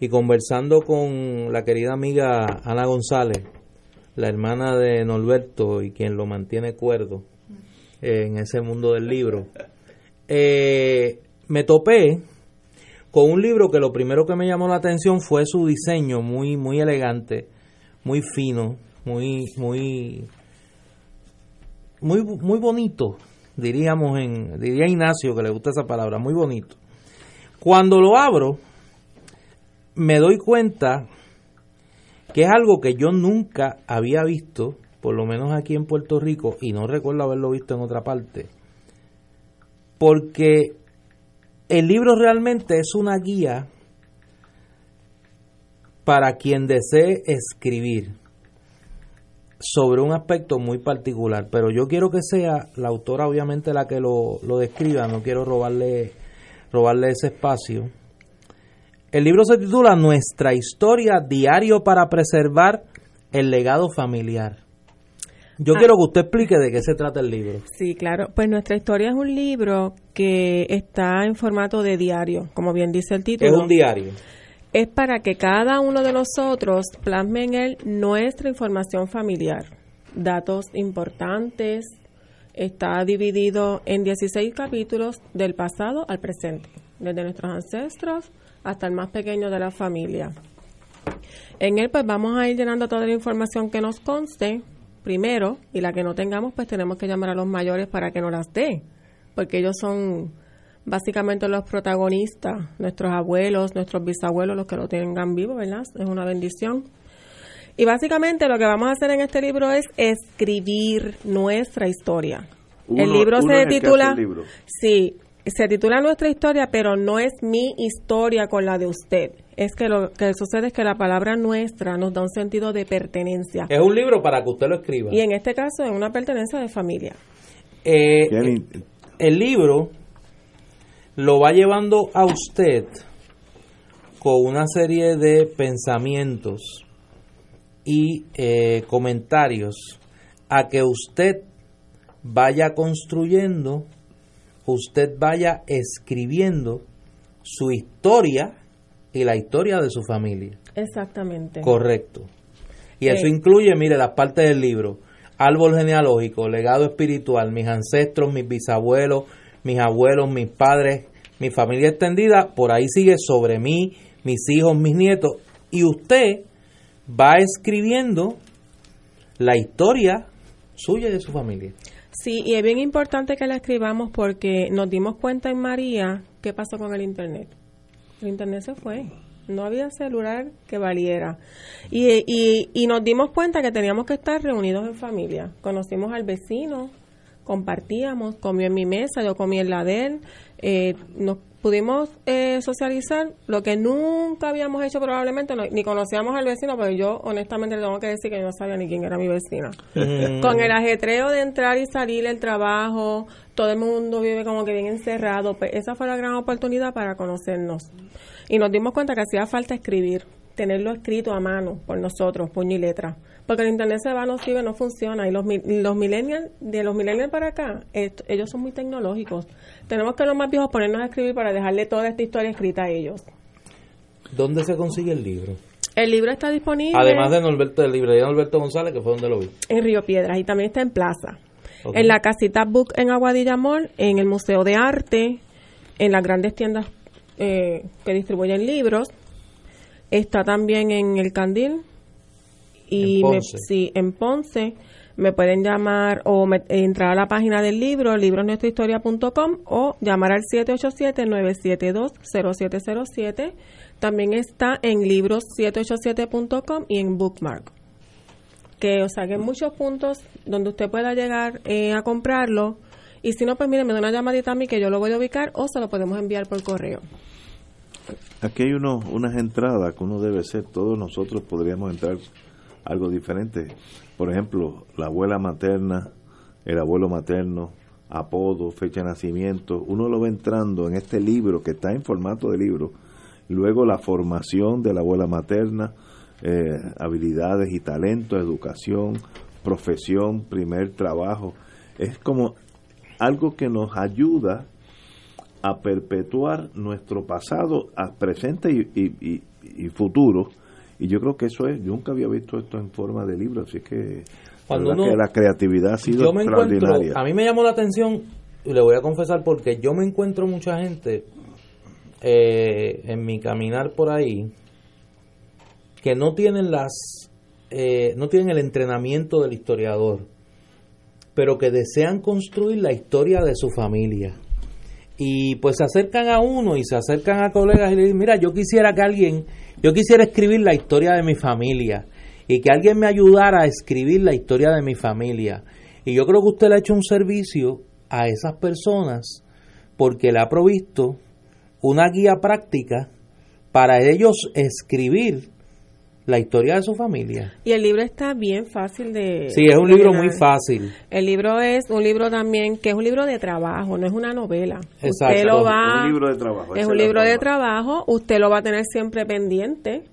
y conversando con la querida amiga Ana González, la hermana de Norberto y quien lo mantiene cuerdo en ese mundo del libro, eh, me topé con un libro que lo primero que me llamó la atención fue su diseño muy muy elegante, muy fino, muy muy muy muy bonito, diríamos en diría Ignacio que le gusta esa palabra, muy bonito. Cuando lo abro me doy cuenta que es algo que yo nunca había visto, por lo menos aquí en Puerto Rico, y no recuerdo haberlo visto en otra parte, porque el libro realmente es una guía para quien desee escribir sobre un aspecto muy particular, pero yo quiero que sea la autora obviamente la que lo, lo describa, no quiero robarle, robarle ese espacio. El libro se titula Nuestra historia, diario para preservar el legado familiar. Yo Ah. quiero que usted explique de qué se trata el libro. Sí, claro. Pues nuestra historia es un libro que está en formato de diario, como bien dice el título. Es un diario. Es para que cada uno de nosotros plasme en él nuestra información familiar, datos importantes. Está dividido en 16 capítulos del pasado al presente, desde nuestros ancestros hasta el más pequeño de la familia. En él pues vamos a ir llenando toda la información que nos conste primero y la que no tengamos pues tenemos que llamar a los mayores para que nos las dé, porque ellos son básicamente los protagonistas, nuestros abuelos, nuestros bisabuelos, los que lo tengan vivo, ¿verdad? Es una bendición. Y básicamente lo que vamos a hacer en este libro es escribir nuestra historia. el libro se titula el libro. Sí, se titula Nuestra historia, pero no es mi historia con la de usted. Es que lo que sucede es que la palabra nuestra nos da un sentido de pertenencia. Es un libro para que usted lo escriba. Y en este caso es una pertenencia de familia. Eh, el libro lo va llevando a usted con una serie de pensamientos y eh, comentarios a que usted vaya construyendo, usted vaya escribiendo su historia y la historia de su familia. Exactamente. Correcto. Y eso incluye, mire, las partes del libro. Árbol genealógico, legado espiritual, mis ancestros, mis bisabuelos, mis abuelos, mis padres, mi familia extendida, por ahí sigue sobre mí, mis hijos, mis nietos. Y usted va escribiendo la historia suya y de su familia. Sí, y es bien importante que la escribamos porque nos dimos cuenta en María qué pasó con el Internet. El Internet se fue. No había celular que valiera. Y, y, y nos dimos cuenta que teníamos que estar reunidos en familia. Conocimos al vecino, compartíamos, comió en mi mesa, yo comí en la de él. Eh, nos pudimos eh, socializar, lo que nunca habíamos hecho probablemente, no- ni conocíamos al vecino, pero yo honestamente le tengo que decir que yo no sabía ni quién era mi vecina. Con el ajetreo de entrar y salir el trabajo, todo el mundo vive como que bien encerrado. Pues esa fue la gran oportunidad para conocernos. Y nos dimos cuenta que hacía falta escribir, tenerlo escrito a mano por nosotros, puño y letra. Porque el internet se va, no sirve, no funciona. Y los, los millennials, de los millennials para acá, ellos son muy tecnológicos. Tenemos que los más viejos ponernos a escribir para dejarle toda esta historia escrita a ellos. ¿Dónde se consigue el libro? El libro está disponible Además de Norberto, de librería Norberto González, que fue donde lo vi. en Río Piedras y también está en Plaza. En la casita Book en Aguadilla Mall, en el Museo de Arte, en las grandes tiendas eh, que distribuyen libros. Está también en el Candil. Y En me- sí, en Ponce. Me pueden llamar o me- entrar a la página del libro, librosnuestrahistoria.com o llamar al 787-972-0707. También está en libros787.com y en Bookmark. Que o sea que muchos puntos donde usted pueda llegar eh, a comprarlo. Y si no pues mire me da una llamadita a mí que yo lo voy a ubicar o se lo podemos enviar por correo Aquí hay unos, unas entradas que uno debe ser, todos nosotros podríamos entrar algo diferente. Por ejemplo, la abuela materna, el abuelo materno, apodo, fecha de nacimiento, uno lo va entrando en este libro que está en formato de libro. Luego la formación de la abuela materna, eh, habilidades y talentos, educación, profesión, primer trabajo. Es como algo que nos ayuda a perpetuar nuestro pasado, a presente y, y- y- y futuro. Y yo creo que eso es, yo nunca había visto esto en forma de libro, así que, Cuando la verdad uno- que la creatividad ha sido yo me encuentro, extraordinaria. a mí me llamó la atención, y le voy a confesar porque yo me encuentro mucha gente eh, en mi caminar por ahí que no tienen las, eh, no tienen el entrenamiento del historiador, pero que desean construir la historia de su familia. Y pues se acercan a uno y se acercan a colegas y le dicen, mira, yo quisiera que alguien, yo quisiera escribir la historia de mi familia y que alguien me ayudara a escribir la historia de mi familia. Y yo creo que usted le ha hecho un servicio a esas personas porque le ha provisto una guía práctica para ellos escribir la historia de su familia. Y el libro está bien fácil de... Sí, es un libro muy fácil. El libro es un libro también que es un libro de trabajo, no es una novela. Exacto. Usted lo va, Un libro de trabajo. es un libro de trabajo, usted lo va a tener siempre pendiente.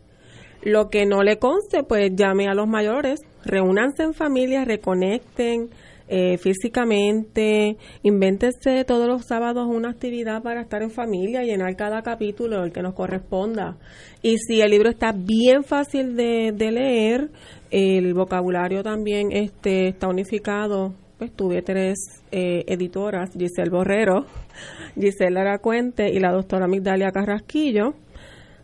Lo que no le conste, pues llame a los mayores, reúnanse en familia, reconecten eh, físicamente, invéntese todos los sábados una actividad para estar en familia, llenar cada capítulo, el que nos corresponda. Y si el libro está bien fácil de, leer, el vocabulario también este, está unificado. Pues tuve tres eh, editoras, Giselle Borrero, Giselle Aracuente y la doctora Migdalia Carrasquillo.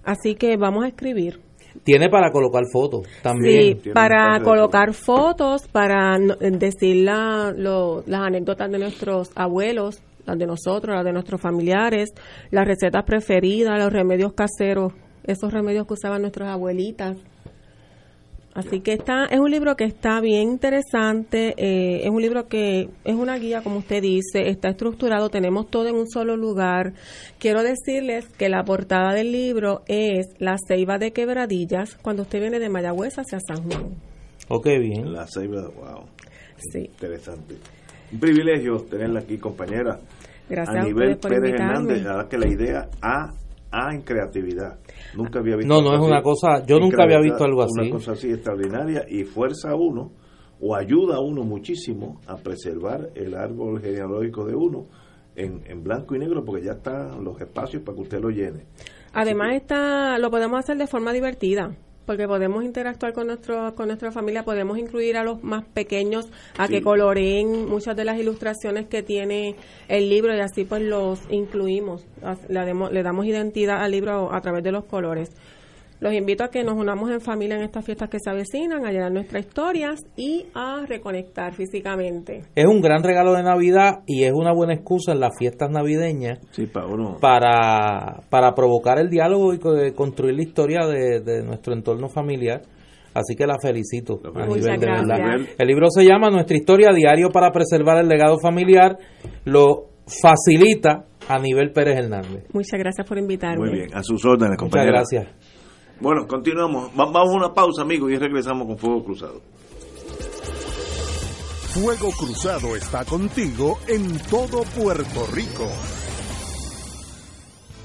Así que vamos a escribir. Tiene para colocar fotos también. Sí, para colocar fotos, para no- decir la- lo- las anécdotas de nuestros abuelos, las de nosotros, las de nuestros familiares, las recetas preferidas, los remedios caseros, esos remedios que usaban nuestras abuelitas. Así que está, es un libro que está bien interesante, eh, es un libro que es una guía, como usted dice, está estructurado, tenemos todo en un solo lugar. Quiero decirles que la portada del libro es La Ceiba de Quebradillas, cuando usted viene de Mayagüez hacia San Juan. Ok, bien. La ceiba, wow. Sí. Interesante. Un privilegio tenerla aquí, compañera. Gracias a a nivel Pérez invitarme. Hernández, la verdad que la idea A, A en creatividad. Nunca había visto No, no algo es así. una cosa- yo En nunca había visto algo Una así. cosa así extraordinaria y fuerza a uno o ayuda a uno muchísimo a preservar el árbol genealógico de uno en, en blanco y negro porque ya están los espacios para que usted lo llene. Además está, lo podemos hacer de forma divertida, porque podemos interactuar con nuestro, con nuestra familia, podemos incluir a los más pequeños a Sí. que coloreen muchas de las ilustraciones que tiene el libro y así pues los incluimos, le damos identidad al libro a través de los colores. Los invito a que nos unamos en familia en estas fiestas que se avecinan, a llenar nuestras historias y a reconectar físicamente. Es un gran regalo de Navidad y es una buena excusa en las fiestas navideñas Sí, para para, para provocar el diálogo y co- construir la historia de, de nuestro entorno familiar. Así que la felicito. a Muchas nivel de verdad. gracias. El libro se llama Nuestra historia, diario para preservar el legado familiar. Lo facilita a nivel Pérez Hernández. Muchas gracias por invitarme. Muy bien, a sus órdenes, Muchas compañera. gracias. Bueno, continuamos. Va- Vamos a una pausa, amigos, y regresamos con Fuego Cruzado. Fuego Cruzado está contigo en todo Puerto Rico.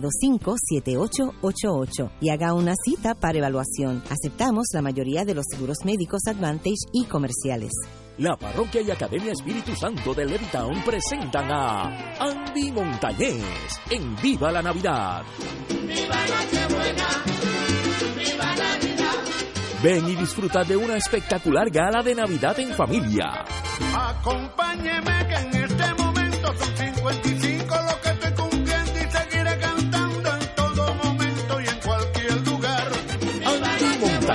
725-7888 y haga una cita para evaluación. Aceptamos la mayoría de los seguros médicos Advantage y comerciales. La Parroquia y Academia Espíritu Santo de Levittown presentan a Andy Montañez en Viva la Navidad. Ven y disfruta de una espectacular gala de Navidad en familia. Acompáñeme que en este momento son 55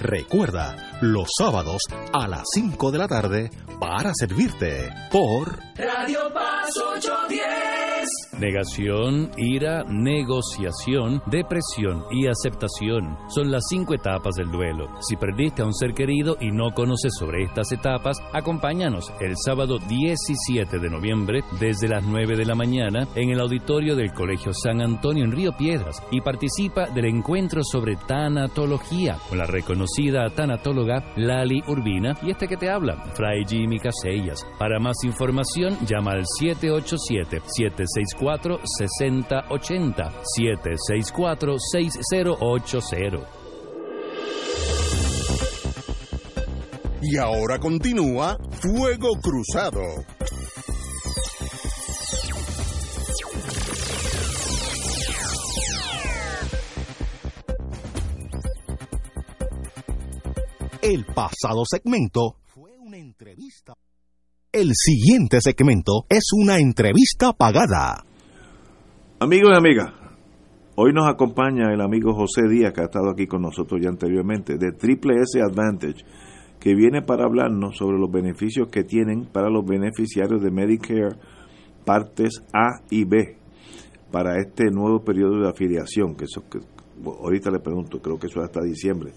Recuerda, los sábados a las 5 de la tarde para servirte por Radio Paz 810. Negación, ira, negociación, depresión y aceptación son las cinco etapas del duelo. Si perdiste a un ser querido y no conoces sobre estas etapas, acompáñanos el sábado 17 de noviembre desde las 9 de la mañana en el auditorio del Colegio San Antonio en Río Piedras y participa del encuentro sobre tanatología con la reconocida tanatóloga Lali Urbina y este que te habla, Fray Jimmy Casellas. Para más información, llama al 787-764-6080. 764-6080. Y ahora continúa Fuego Cruzado. El pasado segmento fue una entrevista. El siguiente segmento es una entrevista pagada. Amigos y amigas, hoy nos acompaña el amigo José Díaz, que ha estado aquí con nosotros ya anteriormente, de Triple S Advantage, que viene para hablarnos sobre los beneficios que tienen para los beneficiarios de Medicare partes A y B para este nuevo periodo de afiliación, que eso ahorita le pregunto, creo que eso es hasta diciembre.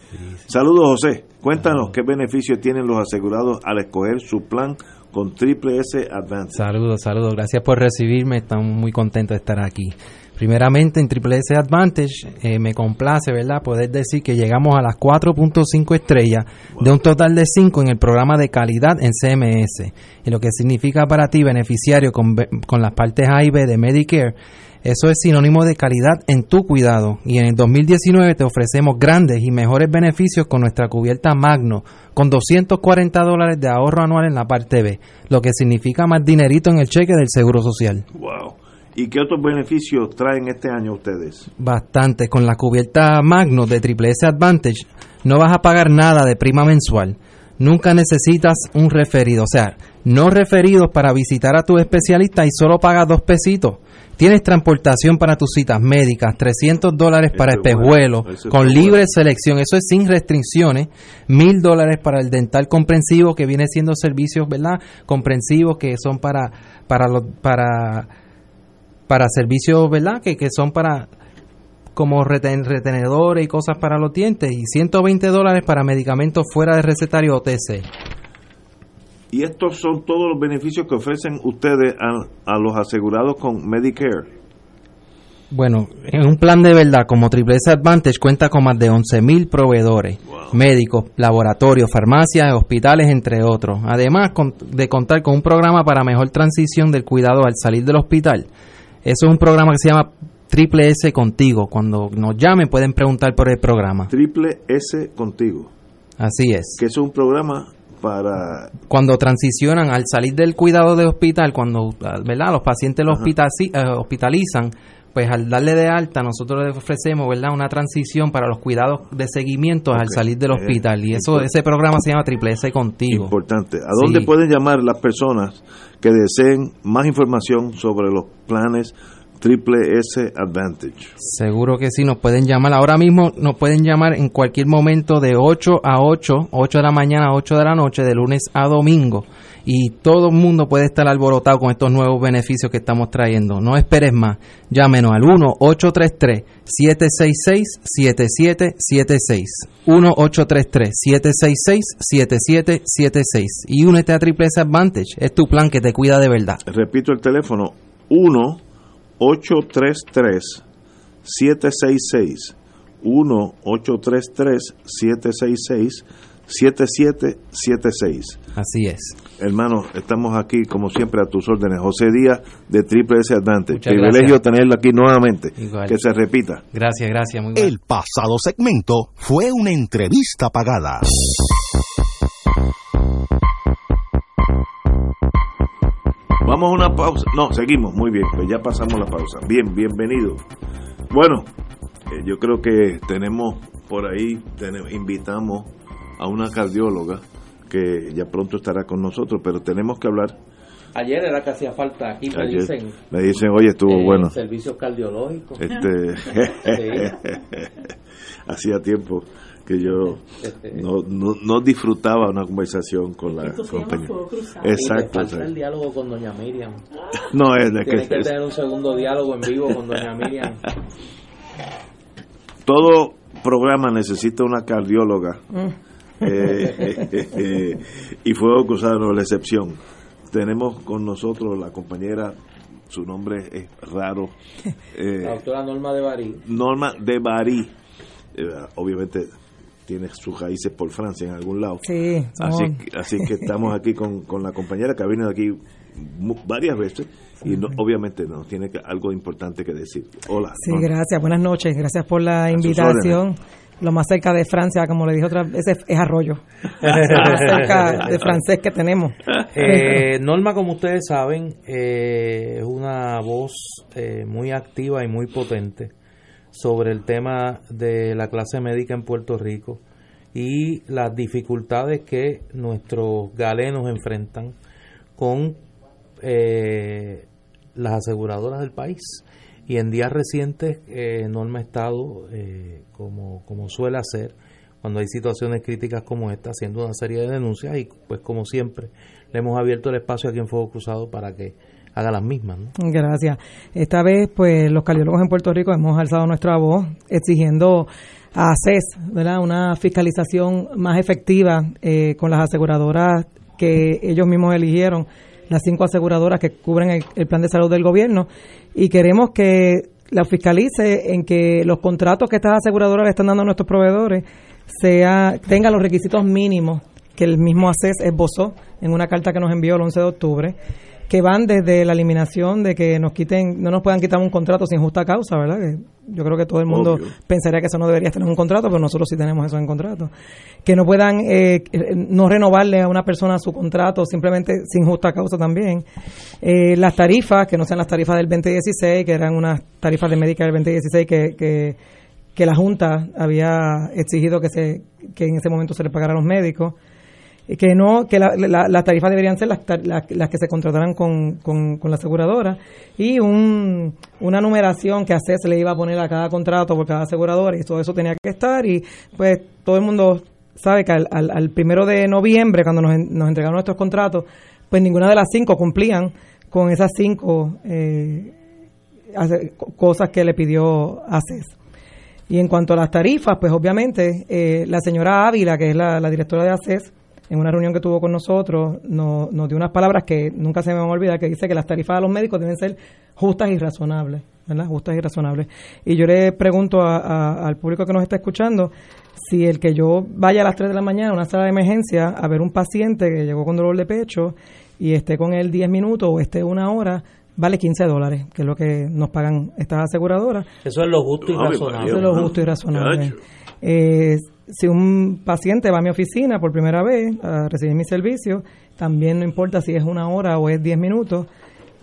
Saludos José, cuéntanos qué beneficios tienen los asegurados al escoger su plan con Triple S Advantage. Saludos, saludos. Gracias por recibirme. Estamos muy contentos de estar aquí. Primeramente, en Triple S Advantage eh, me complace, ¿verdad?, poder decir que llegamos a las 4.5 estrellas de un total de 5 en el programa de calidad en CMS. Y lo que significa para ti, beneficiario con, con las partes A y B de Medicare, eso es sinónimo de calidad en tu cuidado. Y en el 2019 te ofrecemos grandes y mejores beneficios con nuestra cubierta Magno, con 240 dólares de ahorro anual en la parte B, lo que significa más dinerito en el cheque del Seguro Social. Wow. ¿Y qué otros beneficios traen este año ustedes? Bastante. Con la cubierta Magno de Triple S Advantage no vas a pagar nada de prima mensual. Nunca necesitas un referido. O sea, no referidos para visitar a tu especialista y solo pagas dos pesitos. Tienes transportación para tus citas médicas, 300 dólares para espejuelos, es con libre selección. Eso es sin restricciones. Mil dólares para el dental comprensivo, que viene siendo servicios, ¿verdad? Comprensivos que son para, para los, para, para servicios, ¿verdad? Que, que son para como reten- retenedores y cosas para los dientes y 120 dólares para medicamentos fuera de recetario OTC. Y estos son todos los beneficios que ofrecen ustedes a, a los asegurados con Medicare. Bueno, en un plan de verdad como Triple S Advantage cuenta con más de 11.000 proveedores, médicos, laboratorios, farmacias, hospitales, entre otros. Además con- de contar con un programa para mejor transición del cuidado al salir del hospital. Eso es un programa que se llama Triple S Contigo. Cuando nos llamen pueden preguntar por el programa. Triple S contigo. Así es. Que es un programa para... cuando transicionan al salir del cuidado de hospital, cuando ¿verdad? los pacientes los eh, hospitalizan, pues al darle de alta nosotros les ofrecemos ¿verdad? una transición para los cuidados de seguimiento al salir del Eh, hospital. Y eso ese programa se llama Triple S Contigo. Importante. ¿A dónde Sí. pueden llamar las personas que deseen más información sobre los planes Triple S Advantage? Seguro que sí, nos pueden llamar. Ahora mismo nos pueden llamar en cualquier momento de 8 a 8, 8 de la mañana a 8 de la noche, de lunes a domingo. Y todo el mundo puede estar alborotado con estos nuevos beneficios que estamos trayendo. No esperes más. Llámenos al 1-833-766-7776. 1-833-766-7776. Y únete a Triple S Advantage. Es tu plan que te cuida de verdad. Repito el teléfono, 1-833-766. 1-833-766. 7776. Así es. Hermano, estamos aquí como siempre a tus órdenes. José Díaz de Triple S Atlante. Muchas Privilegio gracias. tenerlo aquí nuevamente. Igual. Que se repita. Gracias, gracias. Muy. El pasado segmento fue una entrevista pagada. Vamos a una pausa. No, seguimos. Muy bien, pues ya pasamos la pausa. Bien, bienvenido. Bueno, eh, yo creo que tenemos por ahí, tene- invitamos a una cardióloga que ya pronto estará con nosotros, pero tenemos que hablar. Ayer era que hacía falta aquí, me Ayer dicen. me dicen, oye, estuvo eh, bueno. Servicios cardiológicos. Este, hacía tiempo que yo no, no, no disfrutaba una conversación con la compañera. Exacto. El diálogo con doña Miriam. No, es de Tienes que- que tener un segundo diálogo en vivo con doña Miriam. Todo programa necesita una cardióloga. Mm. Eh, y Fuego Cruzado no es la excepción. Tenemos con nosotros la compañera, su nombre es raro, eh, La doctora Norma de Barí. Norma de Bari. Eh, obviamente tiene sus raíces por Francia en algún lado. Sí, Así, que- así que estamos aquí con, con la compañera que ha venido aquí mu- varias veces y no- obviamente nos tiene que- algo importante que decir. Hola. Sí, gracias. Buenas noches. Gracias por la invitación. Lo más cerca de Francia, como le dije otra vez, es, es Arroyo. Lo más cerca de francés que tenemos. Eh, Norma, como ustedes saben, eh, es una voz eh, muy activa y muy potente sobre el tema de la clase médica en Puerto Rico y las dificultades que nuestros galenos enfrentan con eh, las aseguradoras del país. Y en días recientes, eh, Norma estado, eh, como, como suele hacer, cuando hay situaciones críticas como esta, haciendo una serie de denuncias y pues como siempre le hemos abierto el espacio aquí en Fuego Cruzado para que haga las mismas. ¿no? Gracias. Esta vez, pues, los cardiólogos en Puerto Rico hemos alzado nuestra voz exigiendo a CES, ¿verdad? Una fiscalización más efectiva eh, con las aseguradoras que ellos mismos eligieron, las cinco aseguradoras que cubren el, plan de salud del gobierno, y queremos que la fiscalice en que los contratos que estas aseguradoras le están dando a nuestros proveedores sea tengan los requisitos mínimos que el mismo ACES esbozó en una carta que nos envió el 11 de octubre, que van desde la eliminación de que nos quiten, no nos puedan quitar un contrato sin justa causa, ¿verdad? Que yo creo que todo el mundo Obvio. pensaría que eso no debería tener un contrato, pero nosotros sí tenemos eso en contrato. Que no puedan eh, no renovarle a una persona su contrato simplemente sin justa causa también. Eh, las tarifas, que no sean las tarifas del 2016, que eran unas tarifas de Medicare del 2016 que, que, que la Junta había exigido que, se, que en ese momento se le pagara a los médicos que no que la- la- las tarifas deberían ser las, las, las que se contrataran con, con, la aseguradora y un, una numeración que a se le iba a poner a cada contrato por cada aseguradora y todo eso tenía que estar y pues todo el mundo sabe que al, primero de noviembre cuando nos, nos entregaron nuestros contratos pues ninguna de las cinco cumplían con esas cinco eh, cosas que le pidió ACES. Y en cuanto a las tarifas, pues obviamente eh, la señora Ávila, que es la, la directora de ACES, en una reunión que tuvo con nosotros, no- nos dio unas palabras que nunca se me van a olvidar, que dice que las tarifas de los médicos deben ser justas y razonables, ¿verdad? Justas y razonables. Y yo le pregunto a- a- al público que nos está escuchando si el que yo vaya a las 3 de la mañana a una sala de emergencia a ver un paciente que llegó con dolor de pecho y esté con él 10 minutos o esté una hora, vale 15 dólares, que es lo que nos pagan estas aseguradoras. Eso es lo justo y razonable. Eso es lo justo y razonable. Eh, si un paciente va a mi oficina por primera vez a recibir mi servicio, también no importa si es una hora o es 10 minutos,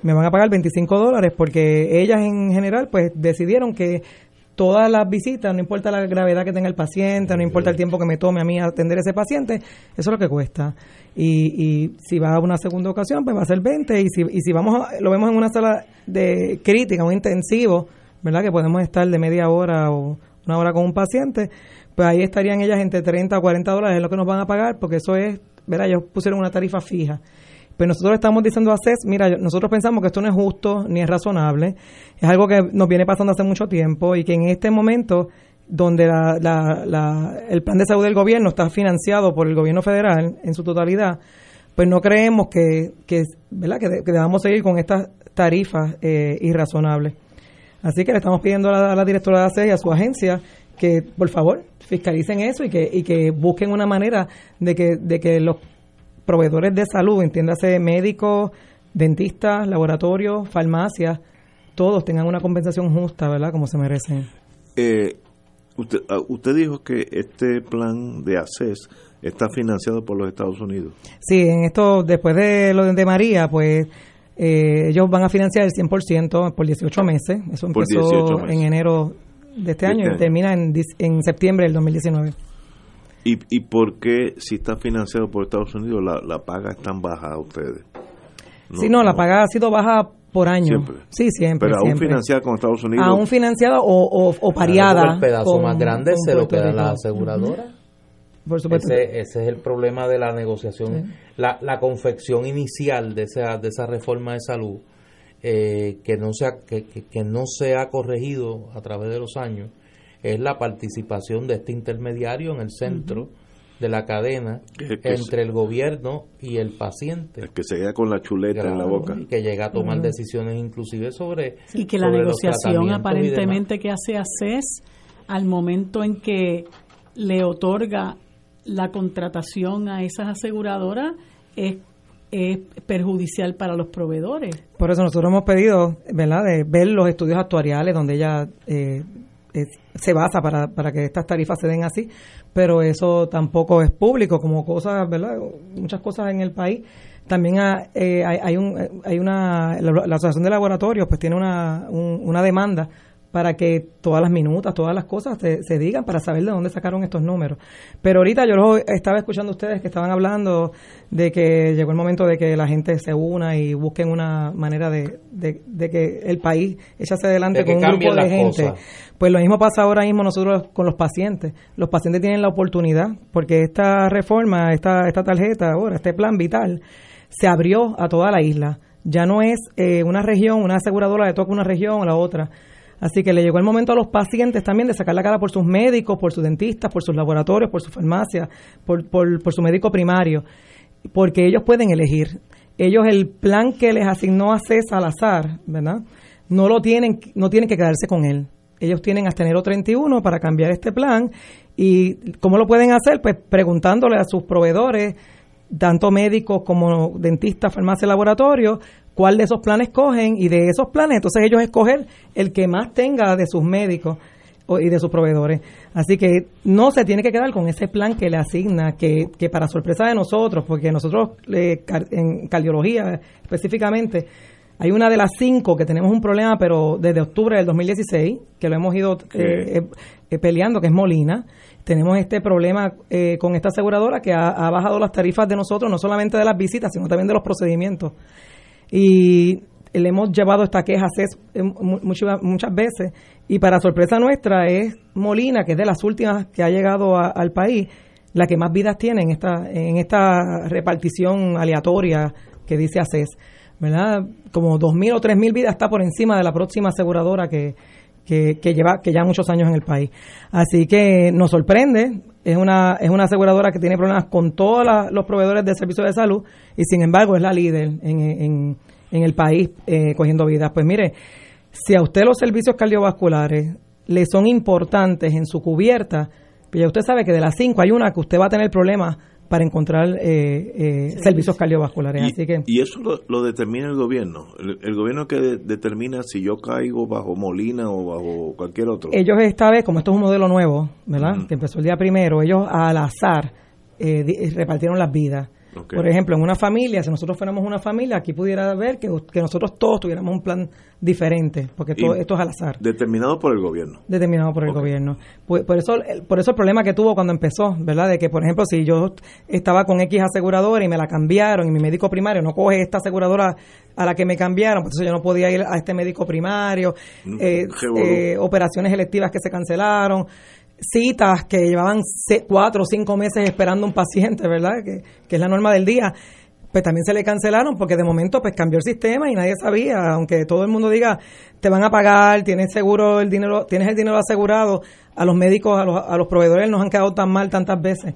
me van a pagar 25 dólares porque ellas en general pues decidieron que todas las visitas, no importa la gravedad que tenga el paciente, no importa el tiempo que me tome a mí atender ese paciente, eso es lo que cuesta. Y, y si va a una segunda ocasión, pues va a ser 20. Y si, y si vamos a- lo vemos en una sala de crítica, un intensivo, ¿verdad? Que podemos estar de media hora o una hora con un paciente, pues ahí estarían ellas entre 30 a 40 dólares, es lo que nos van a pagar, porque eso es, ¿verdad? Ellos pusieron una tarifa fija. Pero nosotros estamos diciendo a CES, mira, nosotros pensamos que esto no es justo ni es razonable, es algo que nos viene pasando hace mucho tiempo y que en este momento donde la, el plan de salud del gobierno está financiado por el gobierno federal en su totalidad, pues no creemos que, ¿verdad? que, de- que debamos seguir con estas tarifas eh, irrazonables. Así que le estamos pidiendo a la, directora de ACE y a su agencia que por favor fiscalicen eso y que, y que busquen una manera de que, de que los proveedores de salud, entiéndase médicos, dentistas, laboratorios, farmacias, todos tengan una compensación justa, ¿verdad? Como se merecen. Eh, usted, ah, usted dijo que este plan de ACES está financiado por los Estados Unidos. Sí, en esto, después de lo de María, pues eh, ellos van a financiar el 100% por 18 meses. Eso Por empezó 18 meses. en enero de este año este y año. termina en, en septiembre del 2019. ¿Y, ¿Y por qué, si está financiado por Estados Unidos, la, la paga es tan baja a ustedes? sí, no, la paga ha sido baja por año. Siempre. Sí, siempre. Pero aún siempre. financiada con Estados Unidos. Aún financiada o, o, o pareada. El pedazo con- más grande se lo queda la aseguradora. Por supuesto. Ese, ese es el problema de la negociación. Sí. La, la confección inicial de esa, de esa reforma de salud, eh, que, no se ha, que, que- que no se ha corregido a través de los años, es la participación de este intermediario en el centro de la cadena que entre el gobierno y el paciente. que se queda con la chuleta en la boca. y que llega a tomar decisiones inclusive sobre Y que la negociación aparentemente que hace ACES al momento en que le otorga la contratación a esas aseguradoras es, es perjudicial para los proveedores. Por eso nosotros hemos pedido, ¿verdad?, de ver los estudios actuariales donde ella eh, se basa para, para que estas tarifas se den así, pero eso tampoco es público, como cosas, ¿verdad?, muchas cosas en el país. También ha- eh, hay, hay, un, hay una, la, la Asociación de Laboratorios pues tiene una, un- una demanda para que todas las minutas, todas las cosas se, se digan para saber de dónde sacaron estos números. Pero ahorita yo los estaba escuchando a ustedes que estaban hablando de que llegó el momento de que la gente se una y busquen una manera de, de, de que el país eche hacia adelante con un grupo de gente. cosas. Pues lo mismo pasa ahora mismo nosotros con los pacientes. Los pacientes tienen la oportunidad, porque esta reforma, esta, esta tarjeta ahora, este plan vital, se abrió a toda la isla. Ya no es eh, una región, una aseguradora le toca una región o la otra. Así que le llegó el momento a los pacientes también de sacar la cara por sus médicos, por sus dentistas, por sus laboratorios, por su farmacia, por, por, por su médico primario, porque ellos pueden elegir. Ellos el plan que les asignó a CES al azar, ¿verdad? No lo tienen, no tienen que quedarse con él. Ellos tienen hasta enero 31 para cambiar este plan y ¿cómo lo pueden hacer? Pues preguntándole a sus proveedores, tanto médicos como dentistas, farmacia, laboratorio, cuál de esos planes cogen y de esos planes entonces ellos escoger el que más tenga de sus médicos y de sus proveedores. Así que no se tiene que quedar con ese plan que le asigna, que, que para sorpresa de nosotros, porque nosotros eh, en cardiología específicamente, hay una de las cinco que tenemos un problema, pero desde octubre del 2016, que lo hemos ido eh, eh, peleando, que es Molina. Tenemos este problema eh, con esta aseguradora que ha, bajado las tarifas de nosotros, no solamente de las visitas, sino también de los procedimientos. Y le hemos llevado esta queja a CES eh, mu- muchas, muchas veces. Y para sorpresa nuestra es Molina, que es de las últimas que ha llegado al país, la que más vidas tiene en esta, en esta repartición aleatoria que dice ACES. ¿Verdad? Como 2.000 o 3.000 vidas está por encima de la próxima aseguradora que, que, lleva que ya muchos años en el país. Así que nos sorprende, es una, es una aseguradora que tiene problemas con todos los proveedores de servicios de salud y sin embargo es la líder en, en, en el país eh, cogiendo vidas. Pues mire, si a usted los servicios cardiovasculares le son importantes en su cubierta, pues ya usted sabe que de las cinco hay una que usted va a tener problemas para encontrar eh, eh, servicios cardiovasculares. Así que Y eso lo, lo determina el gobierno. El, el gobierno que de- determina si yo caigo bajo Molina o bajo cualquier otro. ellos esta vez, como esto es un modelo nuevo, ¿verdad? Que empezó el día primero, ellos al azar eh, di- repartieron las vidas. Por ejemplo, en una familia, si nosotros fuéramos una familia, aquí pudiera ver que, que nosotros todos tuviéramos un plan diferente, porque todo, esto es al azar Determinado por el gobierno. determinado por el gobierno. Por, por eso el- por eso el problema que tuvo cuando empezó, ¿verdad? De que, por ejemplo, si yo estaba con X aseguradora y me la cambiaron y mi médico primario no coge esta aseguradora a la que me cambiaron, pues entonces yo no podía ir a este médico primario, eh, revolú. eh, operaciones electivas que se cancelaron, citas que llevaban cuatro o cinco meses esperando un paciente, ¿verdad? Que, que es la norma del día. Pues también se le cancelaron porque de momento pues cambió el sistema y nadie sabía, aunque todo el mundo diga te van a pagar, tienes seguro el dinero, tienes el dinero asegurado, a los médicos, a los, a los proveedores nos han quedado tan mal tantas veces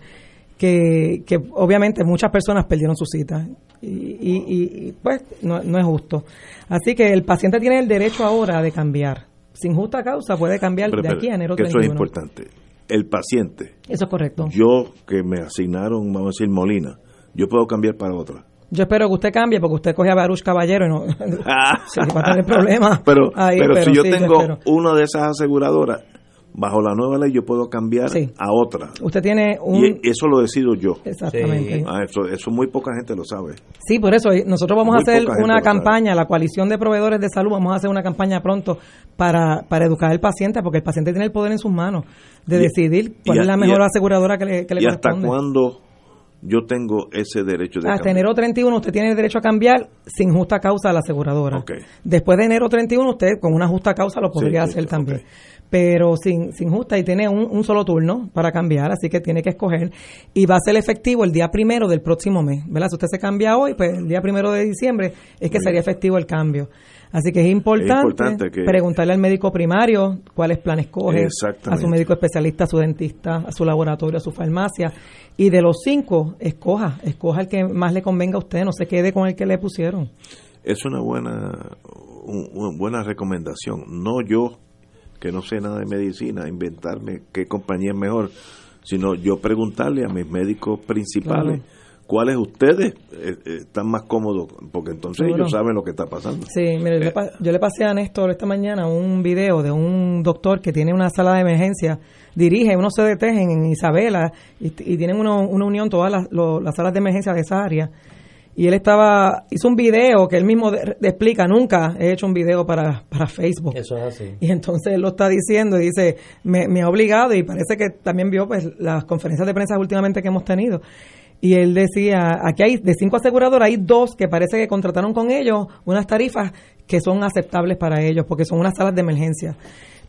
que, que obviamente muchas personas perdieron su cita y, y- y, pues no, no es justo. Así que el paciente tiene el derecho ahora de cambiar sin justa causa puede cambiar Pero, de aquí a enero que eso 31. es importante. El paciente, Eso es correcto. yo que me asignaron, vamos a decir, Molina, yo puedo cambiar para otra. Yo espero que usted cambie porque usted coge a Baruch Caballero y no sí, va a tener problemas. Pero, ahí, pero, si yo sí, tengo una de esas aseguradoras, bajo la nueva ley yo puedo cambiar Sí. a otra. Usted tiene un... Y eso lo decido yo. Exactamente. Ah, eso, eso muy poca gente lo sabe. Sí, por eso nosotros vamos Muy a hacer una campaña, la coalición de proveedores de salud, vamos a hacer una campaña pronto para, para educar al paciente, porque el paciente tiene el poder en sus manos de Y- decidir cuál y es la mejor aseguradora que le, que le ¿Y hasta corresponde. cuándo yo tengo ese derecho de Hasta cambiar? enero 31 usted tiene el derecho a cambiar sin justa causa a la aseguradora. Ok. Después de enero 31 usted con una justa causa lo podría Sí, sí, hacer también. Pero sin, sin justa y tiene un, un solo turno para cambiar, así que tiene que escoger. Y va a ser efectivo el día primero del próximo mes. ¿verdad? Si usted se cambia hoy, pues el día primero de diciembre es que Muy sería efectivo el cambio. Así que es importante, importante que- preguntarle al médico primario cuáles planes coge, a su médico especialista, a su dentista, a su laboratorio, a su farmacia. Y de los cinco, escoja, escoja el que más le convenga a usted, no se quede con el que le pusieron. Es una buena, un- una buena recomendación. No yo, que no sé nada de medicina, inventarme qué compañía es mejor, sino yo preguntarle a mis médicos principales Claro. cuáles ustedes eh, eh, están más cómodos, porque entonces Seguro. ellos saben lo que está pasando. Sí, mire, yo, le, pa- yo le pasé a Néstor esta mañana un video de un doctor que tiene una sala de emergencia, dirige unos CDT en, en Isabela y, y tienen uno- una unión todas las, lo- las salas de emergencia de esa área. Y él estaba, hizo un video que él mismo de- de explica, nunca he hecho un video para, para Facebook. Eso es así. Y entonces él lo está diciendo y dice, me, me ha obligado y parece que también vio pues las conferencias de prensa últimamente que hemos tenido. Y él decía, aquí hay de cinco aseguradoras, hay dos que parece que contrataron con ellos unas tarifas que son aceptables para ellos porque son unas salas de emergencia.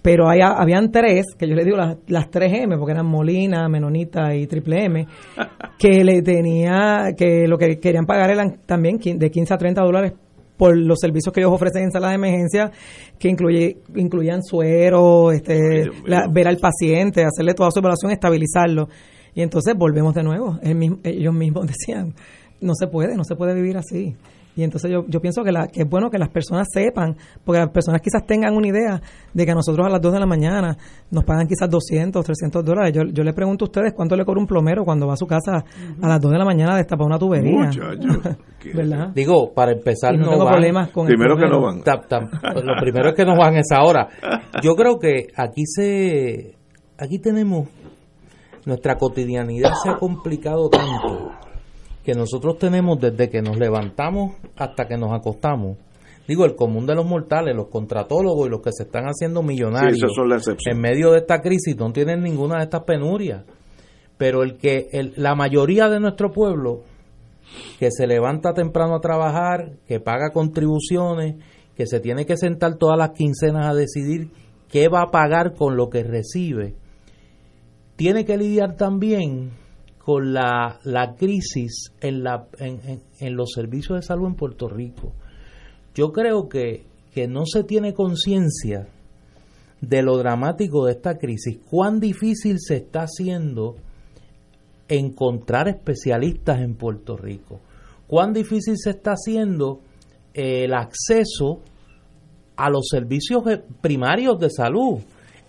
Pero hay, habían tres, que yo le digo las, las 3M, porque eran Molina, Menonita y Triple M, que le tenía, que lo que querían pagar eran también de 15 a 30 dólares por los servicios que ellos ofrecen en salas de emergencia, que incluye, incluían suero, este, la- ver al paciente, hacerle toda su evaluación, estabilizarlo. Y entonces volvemos de nuevo. El mismo- ellos mismos decían, no se puede, no se puede vivir así. Y entonces yo, yo pienso que, la, que es bueno que las personas sepan, porque las personas quizás tengan una idea de que a nosotros a las 2 de la mañana nos pagan quizás 200, 300 dólares. Yo, yo le pregunto a ustedes cuánto le cobra un plomero cuando va a su casa a las 2 de la mañana a destapar una tubería. Muchacho. ¿Verdad? Digo, para empezar, Y no no, tengo van. problemas con el Primero que no van. Ta- ta- lo primero es que no van a esa hora. Yo creo que aquí se, aquí tenemos nuestra cotidianidad se ha complicado tanto que nosotros tenemos desde que nos levantamos hasta que nos acostamos. Digo, el común de los mortales, los contratólogos y los que se están haciendo millonarios Sí, son en medio de esta crisis no tienen ninguna de estas penurias. Pero el que el- la mayoría de nuestro pueblo que se levanta temprano a trabajar, que paga contribuciones, que se tiene que sentar todas las quincenas a decidir qué va a pagar con lo que recibe, tiene que lidiar también con la, la crisis en, la, en, en- en los servicios de salud en Puerto Rico. Yo creo que, que no se tiene conciencia de lo dramático de esta crisis, cuán difícil se está haciendo encontrar especialistas en Puerto Rico, cuán difícil se está haciendo eh, el acceso a los servicios eh, primarios de salud,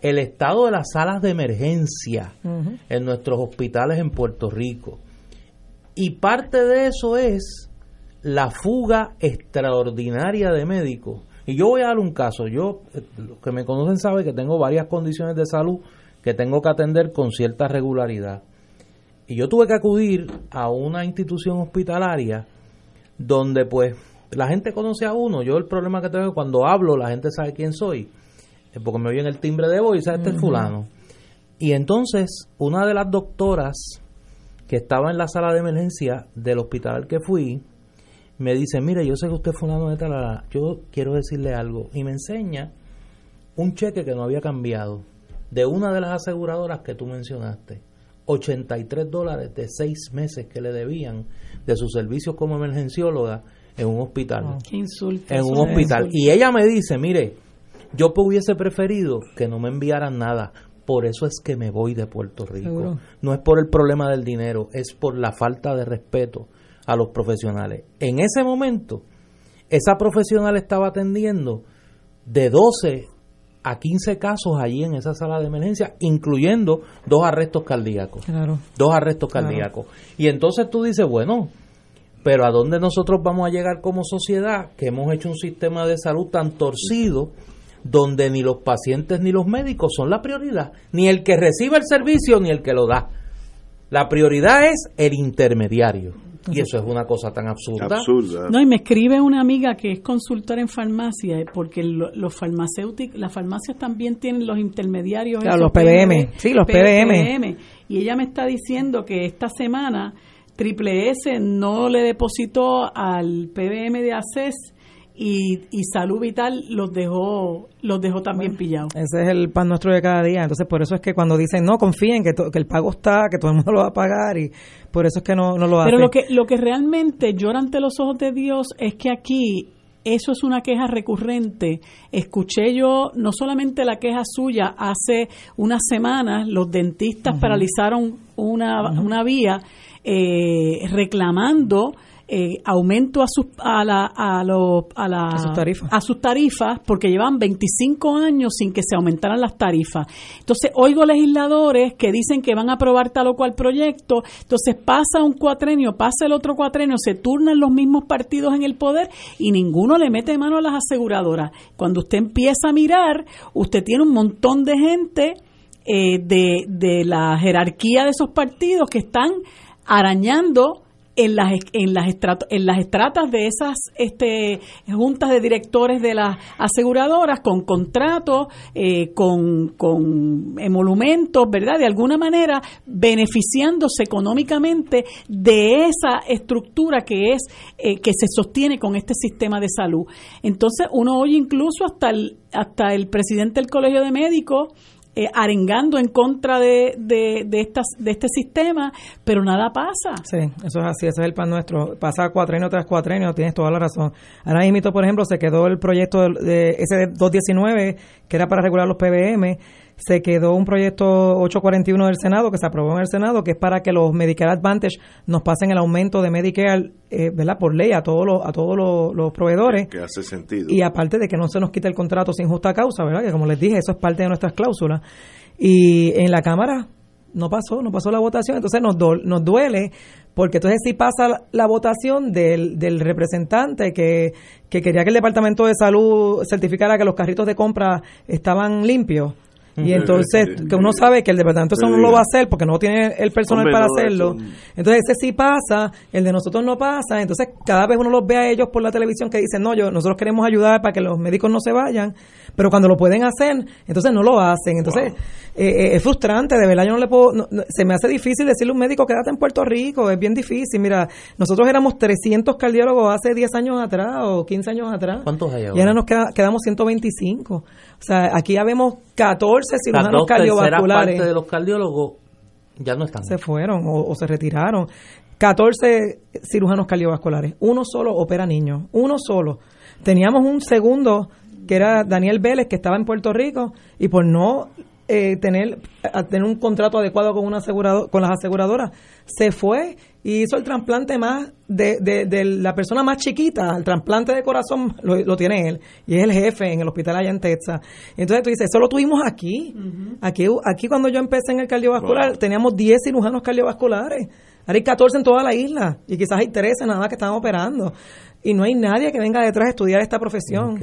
el estado de las salas de emergencia en nuestros hospitales en Puerto Rico. Y parte de eso es la fuga extraordinaria de médicos. Y yo voy a dar un caso. Yo, eh, los que me conocen saben que tengo varias condiciones de salud que tengo que atender con cierta regularidad. Y yo tuve que acudir a una institución hospitalaria donde pues la gente conoce a uno. Yo el problema que tengo es que cuando hablo la gente sabe quién soy. Eh, Porque me oyen el timbre de voz y sabe este es fulano. Y entonces una de las doctoras que estaba en la sala de emergencia del hospital al que fui, me dice, mire, yo sé que usted es fulano de tal, yo quiero decirle algo. Y me enseña un cheque que no había cambiado de una de las aseguradoras que tú mencionaste. 83 dólares de seis meses que le debían de sus servicios como emergencióloga en un hospital. Qué insulto. En un hospital. insulto. Y ella me dice, mire, yo hubiese preferido que no me enviaran nada. Por eso es que me voy de Puerto Rico. Seguro. No es por el problema del dinero, es por la falta de respeto a los profesionales. En ese momento, esa profesional estaba atendiendo de 12 a 15 casos allí en esa sala de emergencia, incluyendo dos arrestos cardíacos. Claro. Dos arrestos Claro. cardíacos. Y entonces tú dices, bueno, pero ¿a dónde nosotros vamos a llegar como sociedad que hemos hecho un sistema de salud tan torcido donde ni los pacientes ni los médicos son la prioridad, ni el que recibe el servicio ni el que lo da? La prioridad es el intermediario. Y eso es una cosa tan absurda. No, y me escribe una amiga que es consultora en farmacia, eh, porque lo- los farmacéuticos, las farmacias también tienen los intermediarios. Claro, los PBM. Sí, los PBM. Y ella me está diciendo que esta semana Triple S no le depositó al PBM de ACES y, y Salud Vital los dejó, los dejó también pillados. Ese es el pan nuestro de cada día. Entonces, por eso es que cuando dicen, no, confíen que, to- que el pago está, que todo el mundo lo va a pagar, y por eso es que no, no lo hacen. Pero lo que, lo que realmente llora ante los ojos de Dios es que aquí eso es una queja recurrente. Escuché yo no solamente la queja suya, hace unas semanas los dentistas paralizaron una, una vía eh, reclamando eh, aumento a sus a la, a, lo- a la- A sus tarifas. a sus tarifas porque llevan 25 años sin que se aumentaran las tarifas. Entonces, oigo legisladores que dicen que van a aprobar tal o cual proyecto, entonces pasa un cuatrenio, pasa el otro cuatrenio, se turnan los mismos partidos en el poder y ninguno le mete mano a las aseguradoras. Cuando usted empieza a mirar, usted tiene un montón de gente eh, de, de la jerarquía de esos partidos que están arañando en las en las estrato- en las estratas de esas este juntas de directores de las aseguradoras con contratos eh, con con emolumentos verdad de alguna manera beneficiándose económicamente de esa estructura que es eh, que se sostiene con este sistema de salud. Entonces uno oye incluso hasta el hasta el presidente del colegio de médicos eh, arengando en contra de, de, de, estas, de este sistema, pero nada pasa. Sí, eso es así, ese es el pan nuestro. Pasa cuatrenio tras cuatrenio, tienes toda la razón. Ahora mismo, por ejemplo, se quedó el proyecto de, de ese 219, que era para regular los PBM, se quedó un proyecto 841 del Senado, que se aprobó en el Senado, que es para que los Medicare Advantage nos pasen el aumento de Medicare, eh, ¿verdad? Por ley a todos los, a todos los, los proveedores. que hace sentido. Y aparte de que no se nos quite el contrato sin justa causa, ¿verdad? Que como les dije, eso es parte de nuestras cláusulas. Y en la Cámara no pasó, no pasó la votación, entonces nos, do- nos duele, porque entonces sí pasa la, la votación del, del representante que, que quería que el Departamento de Salud certificara que los carritos de compra estaban limpios. Y entonces, que uno sabe que el Departamento de Salud no lo va a hacer porque no tiene el personal para hacerlo. Entonces ese sí pasa, el de nosotros no pasa, entonces cada vez uno los ve a ellos por la televisión que dicen, no, yo, nosotros queremos ayudar para que los médicos no se vayan, pero cuando lo pueden hacer, entonces no lo hacen. Entonces eh, eh, es frustrante, de verdad yo no le puedo, no- no- se me hace difícil decirle a un médico, quédate en Puerto Rico, es bien difícil. Mira, nosotros éramos 300 cardiólogos hace 10 años atrás o 15 años atrás. ¿Cuántos hay Y ahora? ahora nos queda- quedamos 125. O sea, aquí ya vemos 14 Las cirujanos dos cardiovasculares partes de los cardiólogos ya no están. se fueron o, o se retiraron. 14 cirujanos cardiovasculares, uno solo opera niños, uno solo. Teníamos un segundo que era Daniel Vélez que estaba en Puerto Rico y por no eh, tener a tener un contrato adecuado con una asegurado, con las aseguradoras se fue y hizo el trasplante más de, de, de la persona más chiquita, el trasplante de corazón lo, lo tiene él y es el jefe en el hospital allá en Texas. Entonces tú dices, eso lo tuvimos aquí. Aquí aquí cuando yo empecé en el cardiovascular Wow. teníamos 10 cirujanos cardiovasculares. Ahora hay 14 en toda la isla y quizás hay 13 nada más que están operando. Y no hay nadie que venga detrás a estudiar esta profesión.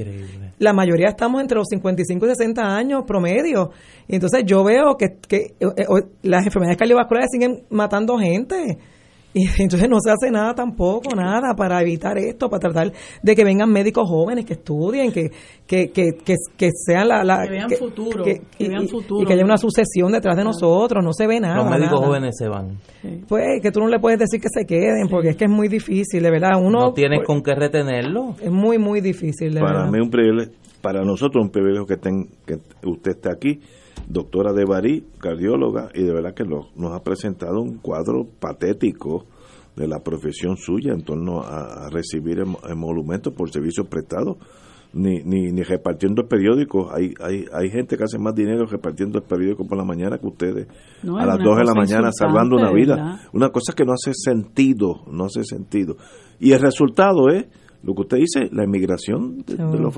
La mayoría estamos entre los 55 y 60 años promedio. Y entonces yo veo que, que eh, eh, las enfermedades cardiovasculares siguen matando gente. Y entonces no se hace nada tampoco, nada para evitar esto, para tratar de que vengan médicos jóvenes que estudien, que, que, que, que, que sean la... la- Que vean futuro, que y, vean y- futuro. y que haya una sucesión detrás de nosotros, no se ve nada. Los médicos nada. jóvenes se van. Pues que tú no le puedes decir que se queden, porque es que es muy difícil, de verdad. Uno no tienes con qué retenerlo. es muy, muy difícil, de para verdad. mí un privilegio, para nosotros un privilegio que, estén, que usted esté aquí, doctora de Barí, cardióloga, y de verdad que lo- nos ha presentado un cuadro patético de la profesión suya en torno a, a recibir em- emolumentos por servicios prestados, ni, ni, ni repartiendo periódicos. Hay, hay, hay gente que hace más dinero repartiendo el periódico por la mañana que ustedes No, a las una 2 de la mañana salvando una vida. ¿verdad? Una cosa que no hace sentido, no hace sentido. Y el resultado es lo que usted dice, la emigración de, los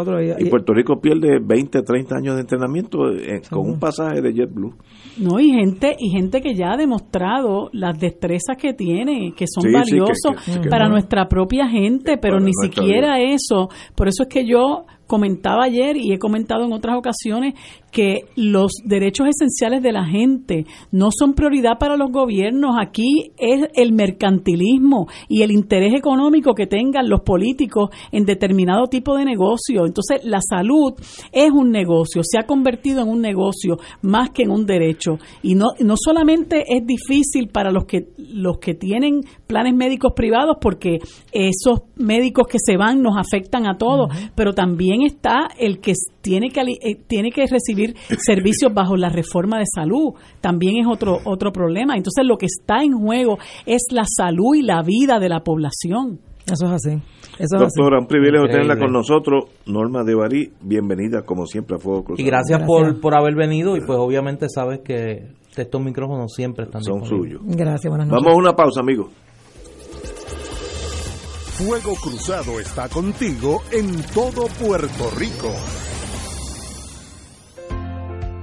otro. Y- y Puerto Rico pierde 20, 30 años de entrenamiento eh, con un pasaje de JetBlue. No, y gente, y gente que ya ha demostrado las destrezas que tiene, que son Sí, sí, que- valiosos que para no. nuestra propia gente, pero ni siquiera eso. Por eso es que yo comentaba ayer y he comentado en otras ocasiones que los derechos esenciales de la gente no son prioridad para los gobiernos. Aquí es el mercantilismo y el interés económico que tengan los políticos en determinado tipo de negocio. Entonces, la salud es un negocio, se ha convertido en un negocio más que en un derecho. Y no, no solamente es difícil para los que, los que tienen planes médicos privados, porque esos médicos que se van nos afectan a todos, pero también está el que tiene que, eh, tiene que recibir servicios bajo la reforma de salud. También es otro, otro problema. Entonces, lo que está en juego es la salud y la vida de la población. Eso es así. Eso es así. Doctora, un privilegio tenerla con nosotros. Norma de Barí, bienvenida como siempre a Fuego Cruzado. Y gracias, Por, por haber venido y pues obviamente sabes que estos micrófonos siempre están Son disponibles. suyos. Gracias, buenas noches. Vamos a una pausa, amigos. Fuego Cruzado está contigo en todo Puerto Rico.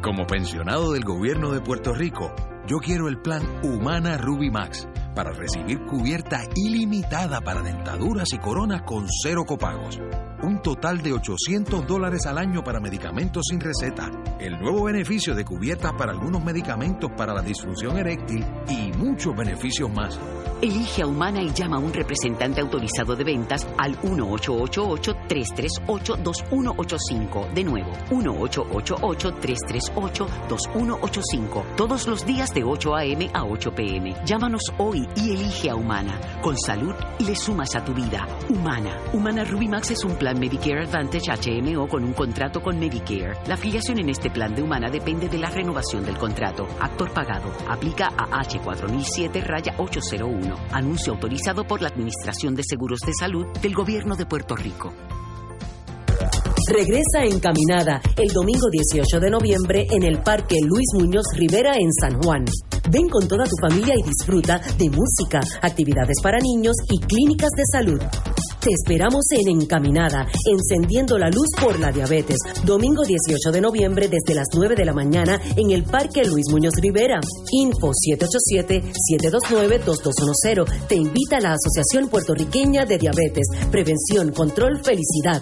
Como pensionado del gobierno de Puerto Rico, yo quiero el plan Humana Ruby Max para recibir cubierta ilimitada para dentaduras y coronas con cero copagos. Un total de 800 dólares al año para medicamentos sin receta. El nuevo beneficio de cubiertas para algunos medicamentos para la disfunción eréctil y muchos beneficios más. Elige a Humana y llama a un representante autorizado de ventas al 1-888-338-2185. De nuevo, 1-888-338-2185. Todos los días de 8 a.m. a 8 p.m. Llámanos hoy y elige a Humana. Con salud le sumas a tu vida. Humana. Humana Ruby Max es un plan Medicare Advantage HMO con un contrato con Medicare. La afiliación en este plan de Humana depende de la renovación del contrato. Actor pagado. Aplica a H4007 raya 801. Anuncio autorizado por la Administración de Seguros de Salud del Gobierno de Puerto Rico. Regresa Encaminada el domingo 18 de noviembre en el Parque Luis Muñoz Rivera en San Juan. Ven con toda tu familia y disfruta de música, actividades para niños y clínicas de salud. Te esperamos en Encaminada, encendiendo la luz por la diabetes. Domingo 18 de noviembre desde las 9 de la mañana en el Parque Luis Muñoz Rivera. Info 787-729-2210. Te invita la Asociación Puertorriqueña de Diabetes. Prevención, control, felicidad.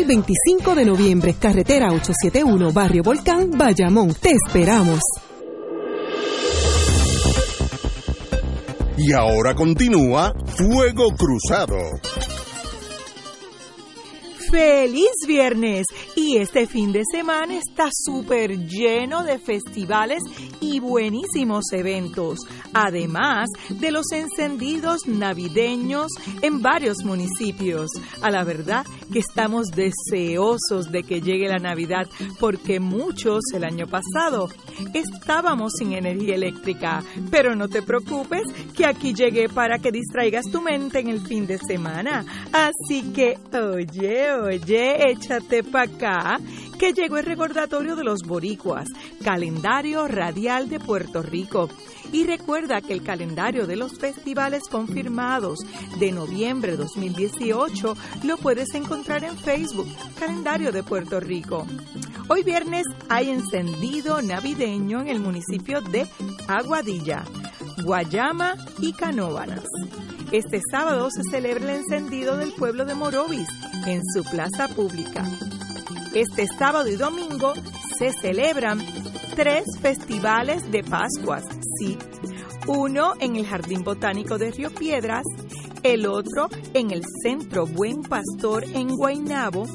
y 25 de noviembre, carretera 871, Barrio Volcán, Bayamón. Te esperamos. Y ahora continúa Fuego Cruzado. ¡Feliz viernes! Y este fin de semana está súper lleno de festivales y buenísimos eventos, además de los encendidos navideños en varios municipios. A la verdad que estamos deseosos de que llegue la Navidad porque muchos el año pasado estábamos sin energía eléctrica. Pero no te preocupes que aquí llegué para que distraigas tu mente en el fin de semana. Así que, oye, oye, échate pa' acá, que llegó el recordatorio de los boricuas, calendario radial de Puerto Rico. Y recuerda que el calendario de los festivales confirmados de noviembre 2018 lo puedes encontrar en Facebook, Calendario de Puerto Rico. Hoy viernes hay encendido navideño en el municipio de Aguadilla, Guayama y Canóvanas. Este sábado se celebra el encendido del pueblo de Morovis en su plaza pública. Este sábado y domingo se celebran tres festivales de Pascuas, sí, uno en el Jardín Botánico de Río Piedras, el otro en el Centro Buen Pastor en Guaynabo,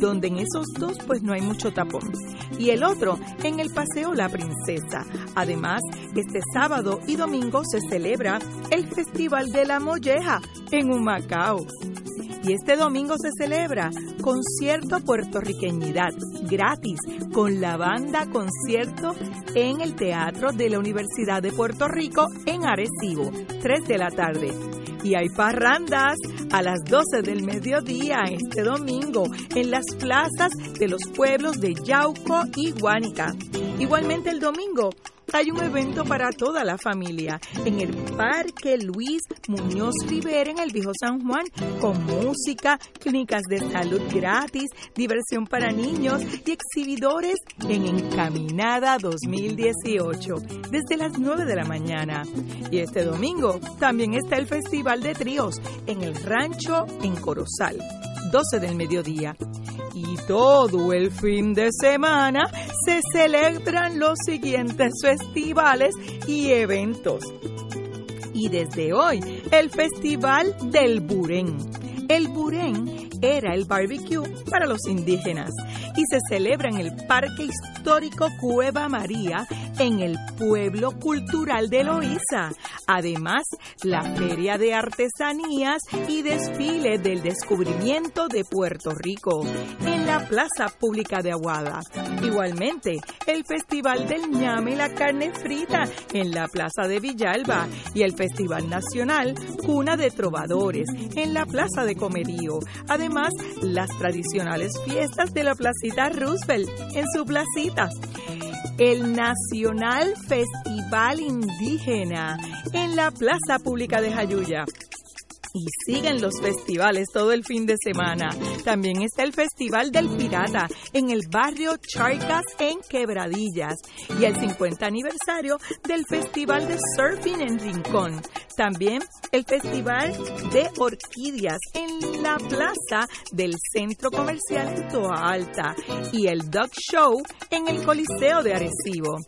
donde en esos dos pues no hay mucho tapón, y el otro en el Paseo La Princesa. Además, este sábado y domingo se celebra el Festival de la Molleja en Humacao. Y este domingo se celebra concierto puertorriqueñidad gratis con la banda concierto en el Teatro de la Universidad de Puerto Rico en Arecibo, 3 de la tarde. Y hay parrandas a las 12 del mediodía este domingo en las plazas de los pueblos de Yauco y Guánica. Igualmente el domingo hay un evento para toda la familia en el Parque Luis Muñoz Rivera en el Viejo San Juan con música, clínicas de salud gratis, diversión para niños y exhibidores en Encaminada 2018 desde las 9 de la mañana. Y este domingo también está el Festival de Tríos en el Rancho en Corozal. 12 del mediodía. Y todo el fin de semana se celebran los siguientes festivales y eventos. Y desde hoy, el Festival del Burén. El Burén era el barbecue para los indígenas y se celebra en el Parque Histórico Cueva María en el pueblo cultural de Loíza. Además, la Feria de Artesanías y desfile del descubrimiento de Puerto Rico en la Plaza Pública de Aguada. Igualmente, el Festival del ñame y la carne frita en la Plaza de Villalba y el Festival Nacional Cuna de Trovadores en la Plaza de Comerío. Además, las tradicionales fiestas de la Placita Roosevelt en su placita el Nacional Festival Indígena en la Plaza Pública de Jayuya. Y siguen los festivales todo el fin de semana. También está el Festival del Pirata en el barrio Charcas en Quebradillas y el 50 aniversario del Festival de Surfing en Rincón. También el Festival de Orquídeas en la plaza del Centro Comercial Toa Alta y el Dog Show en el Coliseo de Arecibo.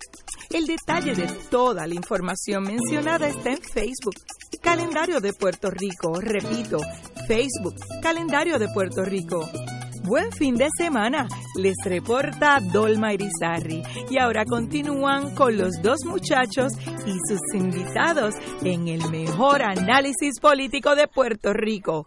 El detalle de toda la información mencionada está en Facebook. Calendario de Puerto Rico, repito, Facebook, Calendario de Puerto Rico. Buen fin de semana, les reporta Dolma Irizarri. Y ahora continúan con los dos muchachos y sus invitados en el mejor análisis político de Puerto Rico.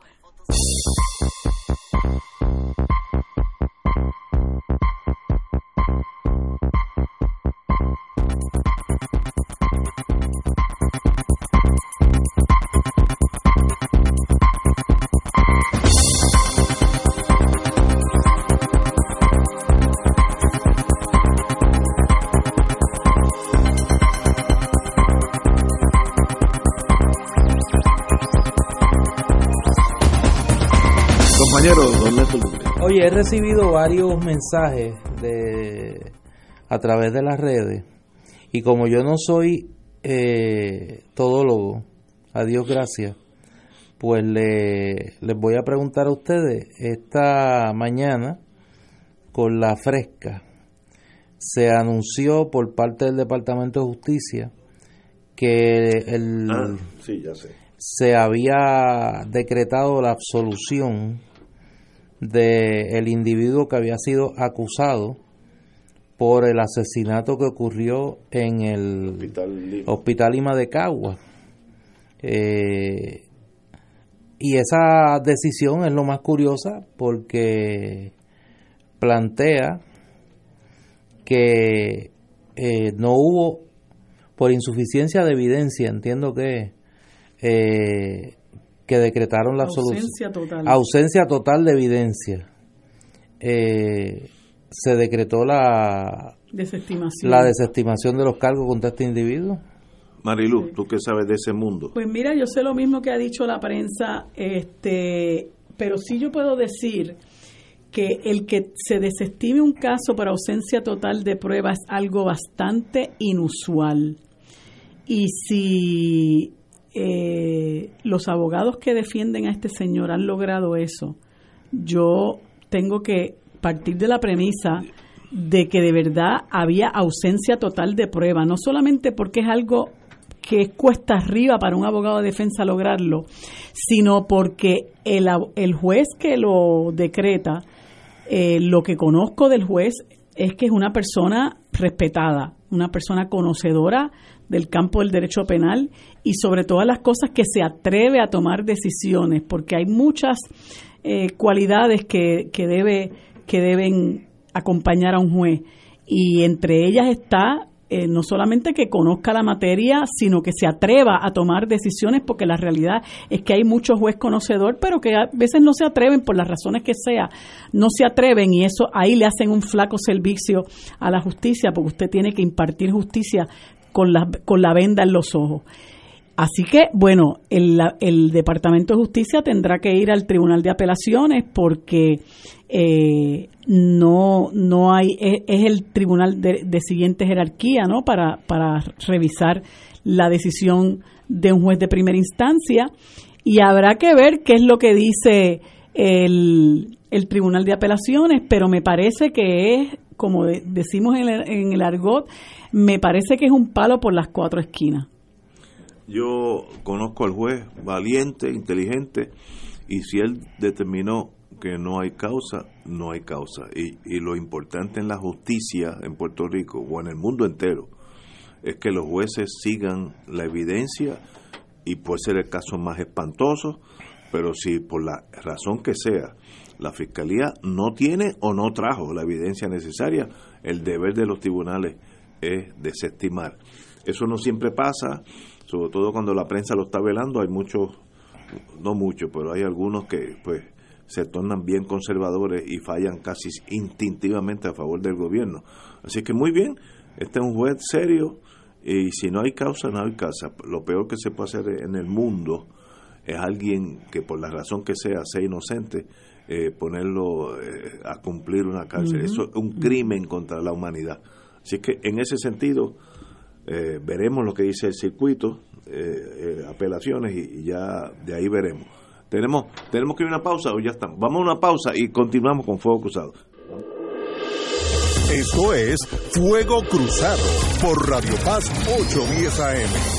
Oye, he recibido varios mensajes de a través de las redes y como yo no soy eh, todólogo, a Dios gracias, pues le, les voy a preguntar a ustedes, esta mañana con la fresca se anunció por parte del Departamento de Justicia que el, Ah, sí, ya sé. se había decretado la absolución de el individuo que había sido acusado por el asesinato que ocurrió en el Hospital Lima. Hospital Lima de Cagua. Eh, y esa decisión es lo más curiosa porque plantea que eh, no hubo, por insuficiencia de evidencia, entiendo que, eh, que decretaron la absolución. Ausencia total. Ausencia total de evidencia. Eh, se decretó la, Desestimación. la desestimación de los cargos contra este individuo. Marilu, ¿tú qué sabes de ese mundo? Pues mira, yo sé lo mismo que ha dicho la prensa, este, pero sí yo puedo decir que el que se desestime un caso por ausencia total de pruebas es algo bastante inusual. Y si eh, los abogados que defienden a este señor han logrado eso, yo tengo que partir de la premisa de que de verdad había ausencia total de prueba, no solamente porque es algo que es cuesta arriba para un abogado de defensa lograrlo, sino porque el, el juez que lo decreta, eh, lo que conozco del juez es que es una persona respetada, una persona conocedora del campo del derecho penal y sobre todas las cosas que se atreve a tomar decisiones, porque hay muchas eh, cualidades que, que, debe, que deben acompañar a un juez. Y entre ellas está eh, no solamente que conozca la materia, sino que se atreva a tomar decisiones, porque la realidad es que hay muchos juez conocedor, pero que a veces no se atreven por las razones que sea, no se atreven y eso ahí le hacen un flaco servicio a la justicia, porque usted tiene que impartir justicia con la, con la venda en los ojos. Así que, bueno, el, el, Departamento de Justicia tendrá que ir al Tribunal de Apelaciones porque eh, no, no hay, es, el tribunal de, siguiente jerarquía, ¿no? Para, para revisar la decisión de un juez de primera instancia y habrá que ver qué es lo que dice el, el Tribunal de Apelaciones, pero me parece que es, como decimos en el, en el argot, me parece que es un palo por las cuatro esquinas. Yo conozco al juez valiente, inteligente, y si él determinó que no hay causa, no hay causa. Y, y lo importante en la justicia en Puerto Rico o en el mundo entero es que los jueces sigan la evidencia y puede ser el caso más espantoso, pero si por la razón que sea la fiscalía no tiene o no trajo la evidencia necesaria, el deber de los tribunales es desestimar. Eso no siempre pasa, sobre todo cuando la prensa lo está velando, hay muchos, no muchos, pero hay algunos que pues se tornan bien conservadores y fallan casi instintivamente a favor del gobierno. Así que muy bien, este es un juez serio y si no hay causa, no hay causa. Lo peor que se puede hacer en el mundo es alguien que por la razón que sea sea inocente, eh, ponerlo eh, a cumplir una cárcel. Eso es un crimen contra la humanidad. Así que en ese sentido, eh, veremos lo que dice el circuito, eh, eh, apelaciones y, ya de ahí veremos. Tenemos, tenemos que ir a una pausa o ya estamos. Vamos a una pausa y continuamos con Fuego Cruzado. Esto es Fuego Cruzado por Radio Paz 810 AM.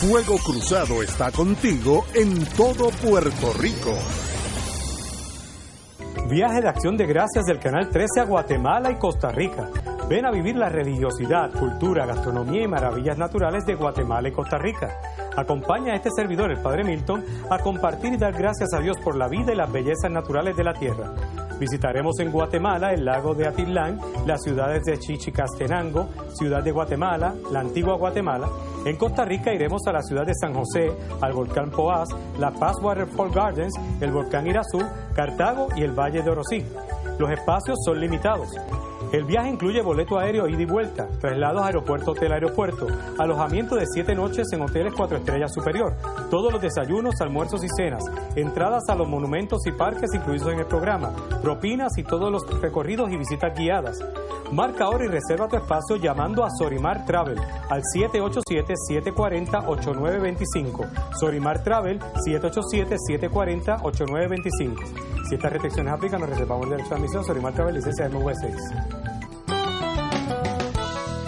Fuego Cruzado está contigo en todo Puerto Rico. Viaje de acción de gracias del Canal 13 a Guatemala y Costa Rica. Ven a vivir la religiosidad, cultura, gastronomía y maravillas naturales de Guatemala y Costa Rica. Acompaña a este servidor, el Padre Milton, a compartir y dar gracias a Dios por la vida y las bellezas naturales de la tierra. Visitaremos en Guatemala el lago de Atitlán, las ciudades de Chichicastenango, Ciudad de Guatemala, la antigua Guatemala. En Costa Rica iremos a la ciudad de San José, al volcán Poás, la Paz Waterfall Gardens, el volcán Irazú, Cartago y el Valle de Orosí. Los espacios son limitados. El viaje incluye boleto aéreo ida y vuelta, traslados aeropuerto hotel aeropuerto, alojamiento de siete noches en hoteles cuatro estrellas superior, todos los desayunos, almuerzos y cenas, entradas a los monumentos y parques incluidos en el programa, propinas y todos los recorridos y visitas guiadas. Marca ahora y reserva tu espacio llamando a Sorimar Travel al 787-740-8925. Sorimar Travel 787-740-8925. Si estas restricciones aplican, nos reservamos el derecho de admisión. Sorimar Travel, licencia MV6.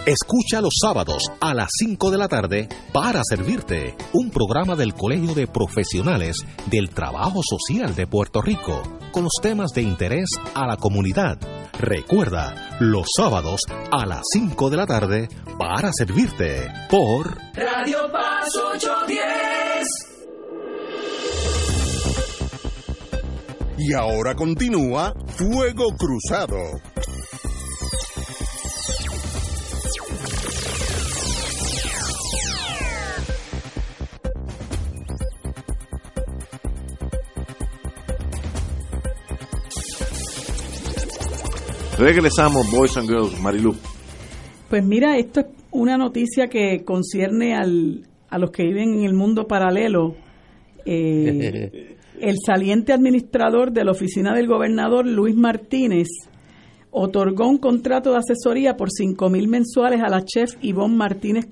Escucha los sábados a las 5 de la tarde para servirte un programa del Colegio de Profesionales del Trabajo Social de Puerto Rico con los temas de interés a la comunidad. Recuerda, los sábados a las 5 de la tarde para servirte por Radio Paz 810. Y ahora continúa Fuego Cruzado. Regresamos, Boys and Girls, Marilu. Pues mira, esto es una noticia que concierne al, a los que viven en el mundo paralelo. Eh, el saliente administrador de la oficina del gobernador, Luis Martínez, otorgó un contrato de asesoría por 5 mil mensuales a la chef Ivonne Martínez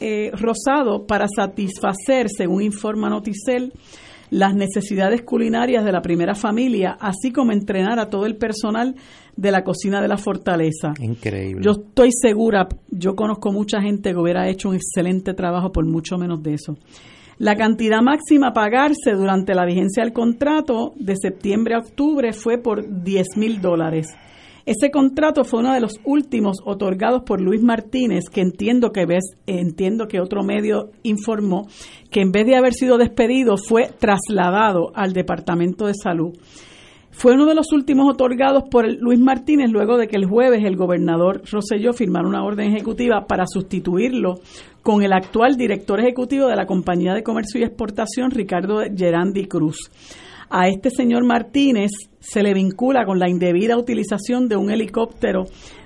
eh, Rosado para satisfacer, según informa Noticel, las necesidades culinarias de la primera familia, así como entrenar a todo el personal de la cocina de la fortaleza. Increíble. Yo estoy segura, yo conozco mucha gente que hubiera hecho un excelente trabajo por mucho menos de eso. La cantidad máxima a pagarse durante la vigencia del contrato de septiembre a octubre fue por 10 mil dólares. Ese contrato fue uno de los últimos otorgados por Luis Martínez, que entiendo que ves, entiendo que otro medio informó que en vez de haber sido despedido fue trasladado al Departamento de Salud. Fue uno de los últimos otorgados por Luis Martínez luego de que el jueves el gobernador Rosselló firmara una orden ejecutiva para sustituirlo con el actual director ejecutivo de la Compañía de Comercio y Exportación, Ricardo Gerandi Cruz. A este señor Martínez se le vincula con la indebida utilización de un helicóptero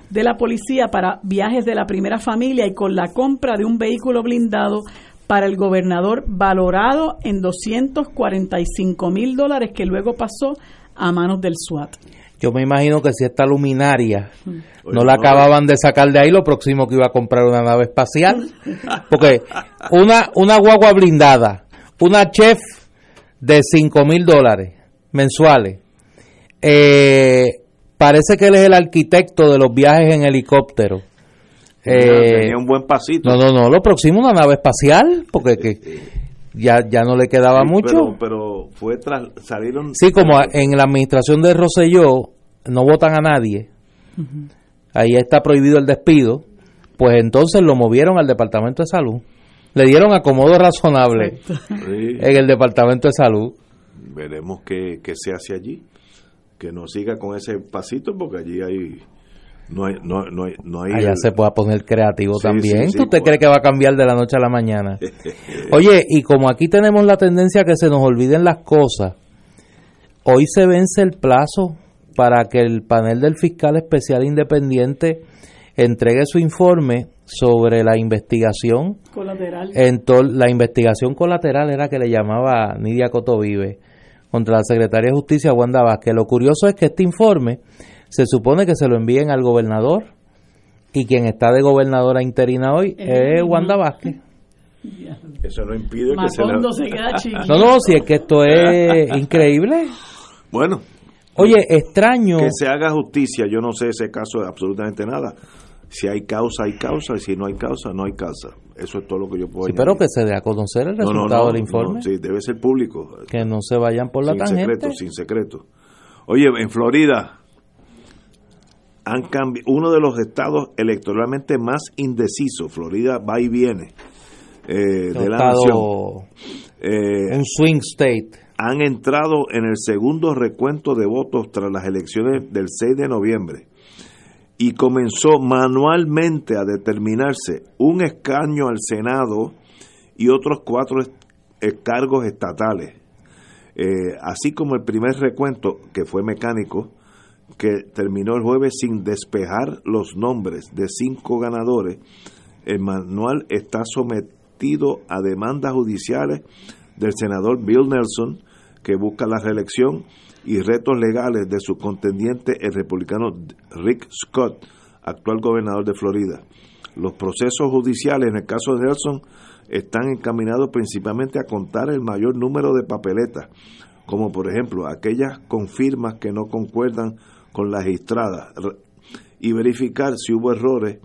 de la policía para viajes de la primera familia y con la compra de un vehículo blindado para el gobernador valorado en 245 mil dólares que luego pasó a manos del SWAT. Yo me imagino que si esta luminaria no la acababan de sacar de ahí, lo próximo que iba a comprar una nave espacial. Porque una, una guagua blindada, una chef de 5 mil dólares mensuales. Eh, parece que él es el arquitecto de los viajes en helicóptero. Eh, Tenía un buen pasito. no, no, no, lo próximo una nave espacial, porque que ya, ya no le quedaba Sí, mucho. Pero, pero fue tras, salieron. Sí, como en la administración de Rosselló no votan a nadie, ahí está prohibido el despido, pues entonces lo movieron al Departamento de Salud. Le dieron acomodo razonable Sí. en el Departamento de Salud. Veremos qué, qué se hace allí. Que no siga con ese pasito porque allí hay. No hay. No, no hay, no hay Allá se pueda poner creativo Sí, también. sí, sí, ¿Tú ¿Usted pues. cree que va a cambiar de la noche a la mañana? Oye, y como aquí tenemos la tendencia a que se nos olviden las cosas, hoy se vence el plazo para que el panel del fiscal especial independiente entregue su informe sobre la investigación Colateral. en la investigación colateral era que le llamaba Nidia Cotovive contra la secretaria de Justicia Wanda Vázquez. Lo curioso es que este informe se supone que se lo envíen al gobernador y quien está de gobernadora interina hoy es Wanda Vázquez. Eso no impide que se queda chiquito. No, no, si es que esto es increíble. Bueno. Oye, extraño. Que se haga justicia, yo no sé ese caso de absolutamente nada. Si hay causa, hay causa, y si no hay causa, no hay causa. Eso es todo lo que yo puedo Sí, pero que se dé a conocer el No, no, resultado no, del informe. no, sí, debe ser público. Que no se vayan por la sin tangente. secreto, sin secreto. Oye, en Florida han cambi- uno de los estados electoralmente más indecisos, Florida va y viene eh, de la nación. Eh, un swing state. han entrado en el segundo recuento de votos tras las elecciones del 6 de noviembre y comenzó manualmente a determinarse un escaño al Senado y otros cuatro eh, cargos estatales, Eh, así como el primer recuento, que fue mecánico, que terminó el jueves sin despejar los nombres de cinco ganadores, el manual está sometido a demandas judiciales del senador Bill Nelson, que busca la reelección, y retos legales de su contendiente, el republicano Rick Scott, actual gobernador de Florida. Los procesos judiciales, en el caso de Nelson, están encaminados principalmente a contar el mayor número de papeletas, como por ejemplo aquellas con firmas que no concuerdan con las registradas, re- y verificar si hubo errores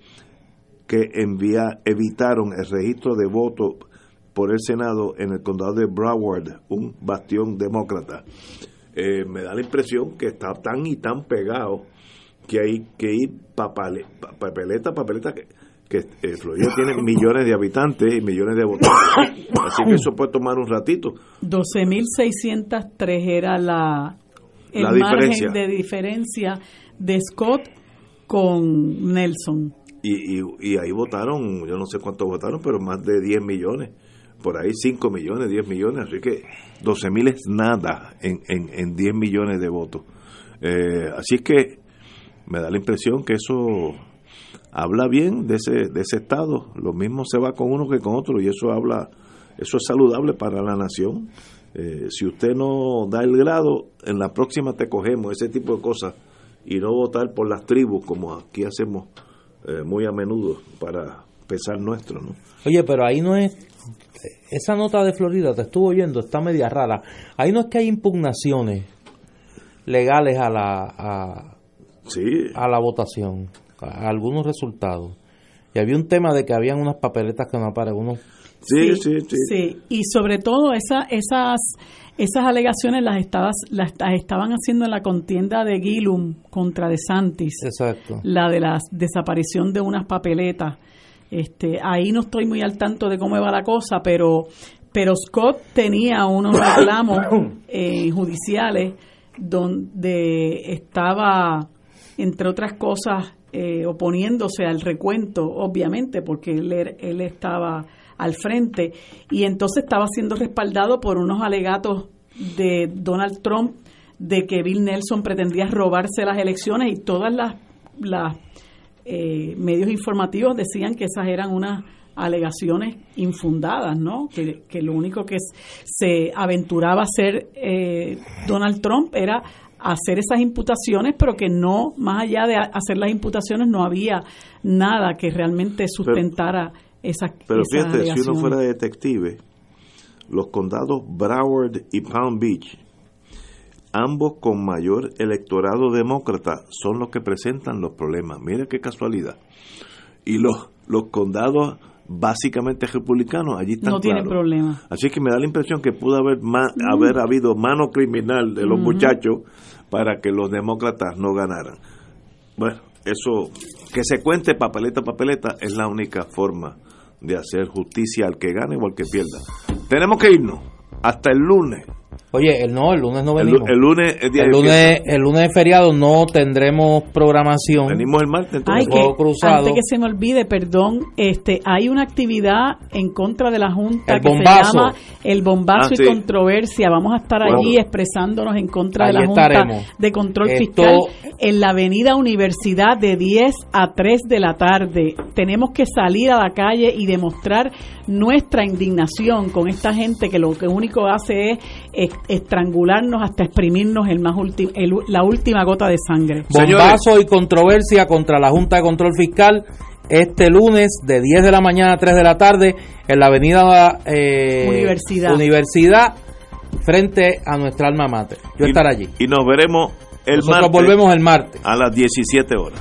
que envía, evitaron el registro de voto por el Senado en el condado de Broward, un bastión demócrata. Eh, me da la impresión que está tan y tan pegado que hay que ir papale- pa- papeleta papeleta, que, que eh, Florida tiene millones de habitantes y millones de votantes. Así que eso puede tomar un ratito. 12.603 era la, el La margen diferencia. de diferencia de Scott con Nelson. Y, y, y ahí votaron, yo no sé cuántos votaron, pero más de 10 millones. Por ahí 5 millones, 10 millones. Así que 12 mil es nada en, en, en 10 millones de votos. Eh, así es que me da la impresión que eso habla bien de ese, de ese estado. Lo mismo se va con uno que con otro y eso habla, eso es saludable para la nación. Eh, si usted no da el grado, en la próxima te cogemos ese tipo de cosas y no votar por las tribus como aquí hacemos eh, muy a menudo para pesar nuestro, ¿no? Oye, pero ahí no es. Esa nota de Florida, te estuvo oyendo, está media rara. Ahí no es que hay impugnaciones legales a la, a, a la votación, a algunos resultados. Y había un tema de que habían unas papeletas que no aparecen, unos Sí, sí, sí. Sí, y sobre todo esa, esas esas alegaciones las, estabas, las, estaban haciendo en la contienda de Gillum contra De Santis. Exacto. La de la desaparición de unas papeletas. Este, ahí no estoy muy al tanto de cómo va la cosa, pero, pero Scott tenía unos reclamos eh, judiciales donde estaba, entre otras cosas, eh, oponiéndose al recuento, obviamente, porque él, él estaba al frente y entonces estaba siendo respaldado por unos alegatos de Donald Trump de que Bill Nelson pretendía robarse las elecciones y todas las, las eh, medios informativos decían que esas eran unas alegaciones infundadas, ¿no? Que, que lo único que se aventuraba a hacer eh, Donald Trump era hacer esas imputaciones, pero que no, más allá de hacer las imputaciones, no había nada que realmente sustentara pero fíjate, si uno fuera detective, los condados Broward y Palm Beach, ambos con mayor electorado demócrata, son los que presentan los problemas. Mira qué casualidad. Y los, los condados básicamente republicanos, allí están No tienen problema. Así que me da la impresión que pudo haber, haber habido mano criminal de los muchachos para que los demócratas no ganaran. Bueno, eso, que se cuente papeleta papeleta es la única forma de hacer justicia al que gane o al que pierda. Tenemos que irnos hasta el lunes. Oye, el, no, el lunes no venimos. El, lunes es el lunes, el lunes es feriado, no tendremos programación. Venimos el martes. Entonces. Ay, cruzado. Antes que se me olvide, perdón, este, hay una actividad en contra de la Junta que se llama el bombazo ah, y controversia. Vamos a estar allí expresándonos en contra de la Junta de Control Fiscal en la Avenida Universidad de 10 a 3 de la tarde. Tenemos que salir a la calle y demostrar nuestra indignación con esta gente que lo que único hace es estrangularnos hasta exprimirnos el más la última gota de sangre. Bombazo y controversia contra la Junta de Control Fiscal este lunes de 10 de la mañana a 3 de la tarde en la avenida eh, Universidad. Universidad frente a nuestra alma mater. Yo estaré allí. Y nos veremos el Nosotros volvemos el martes. A las 17 horas.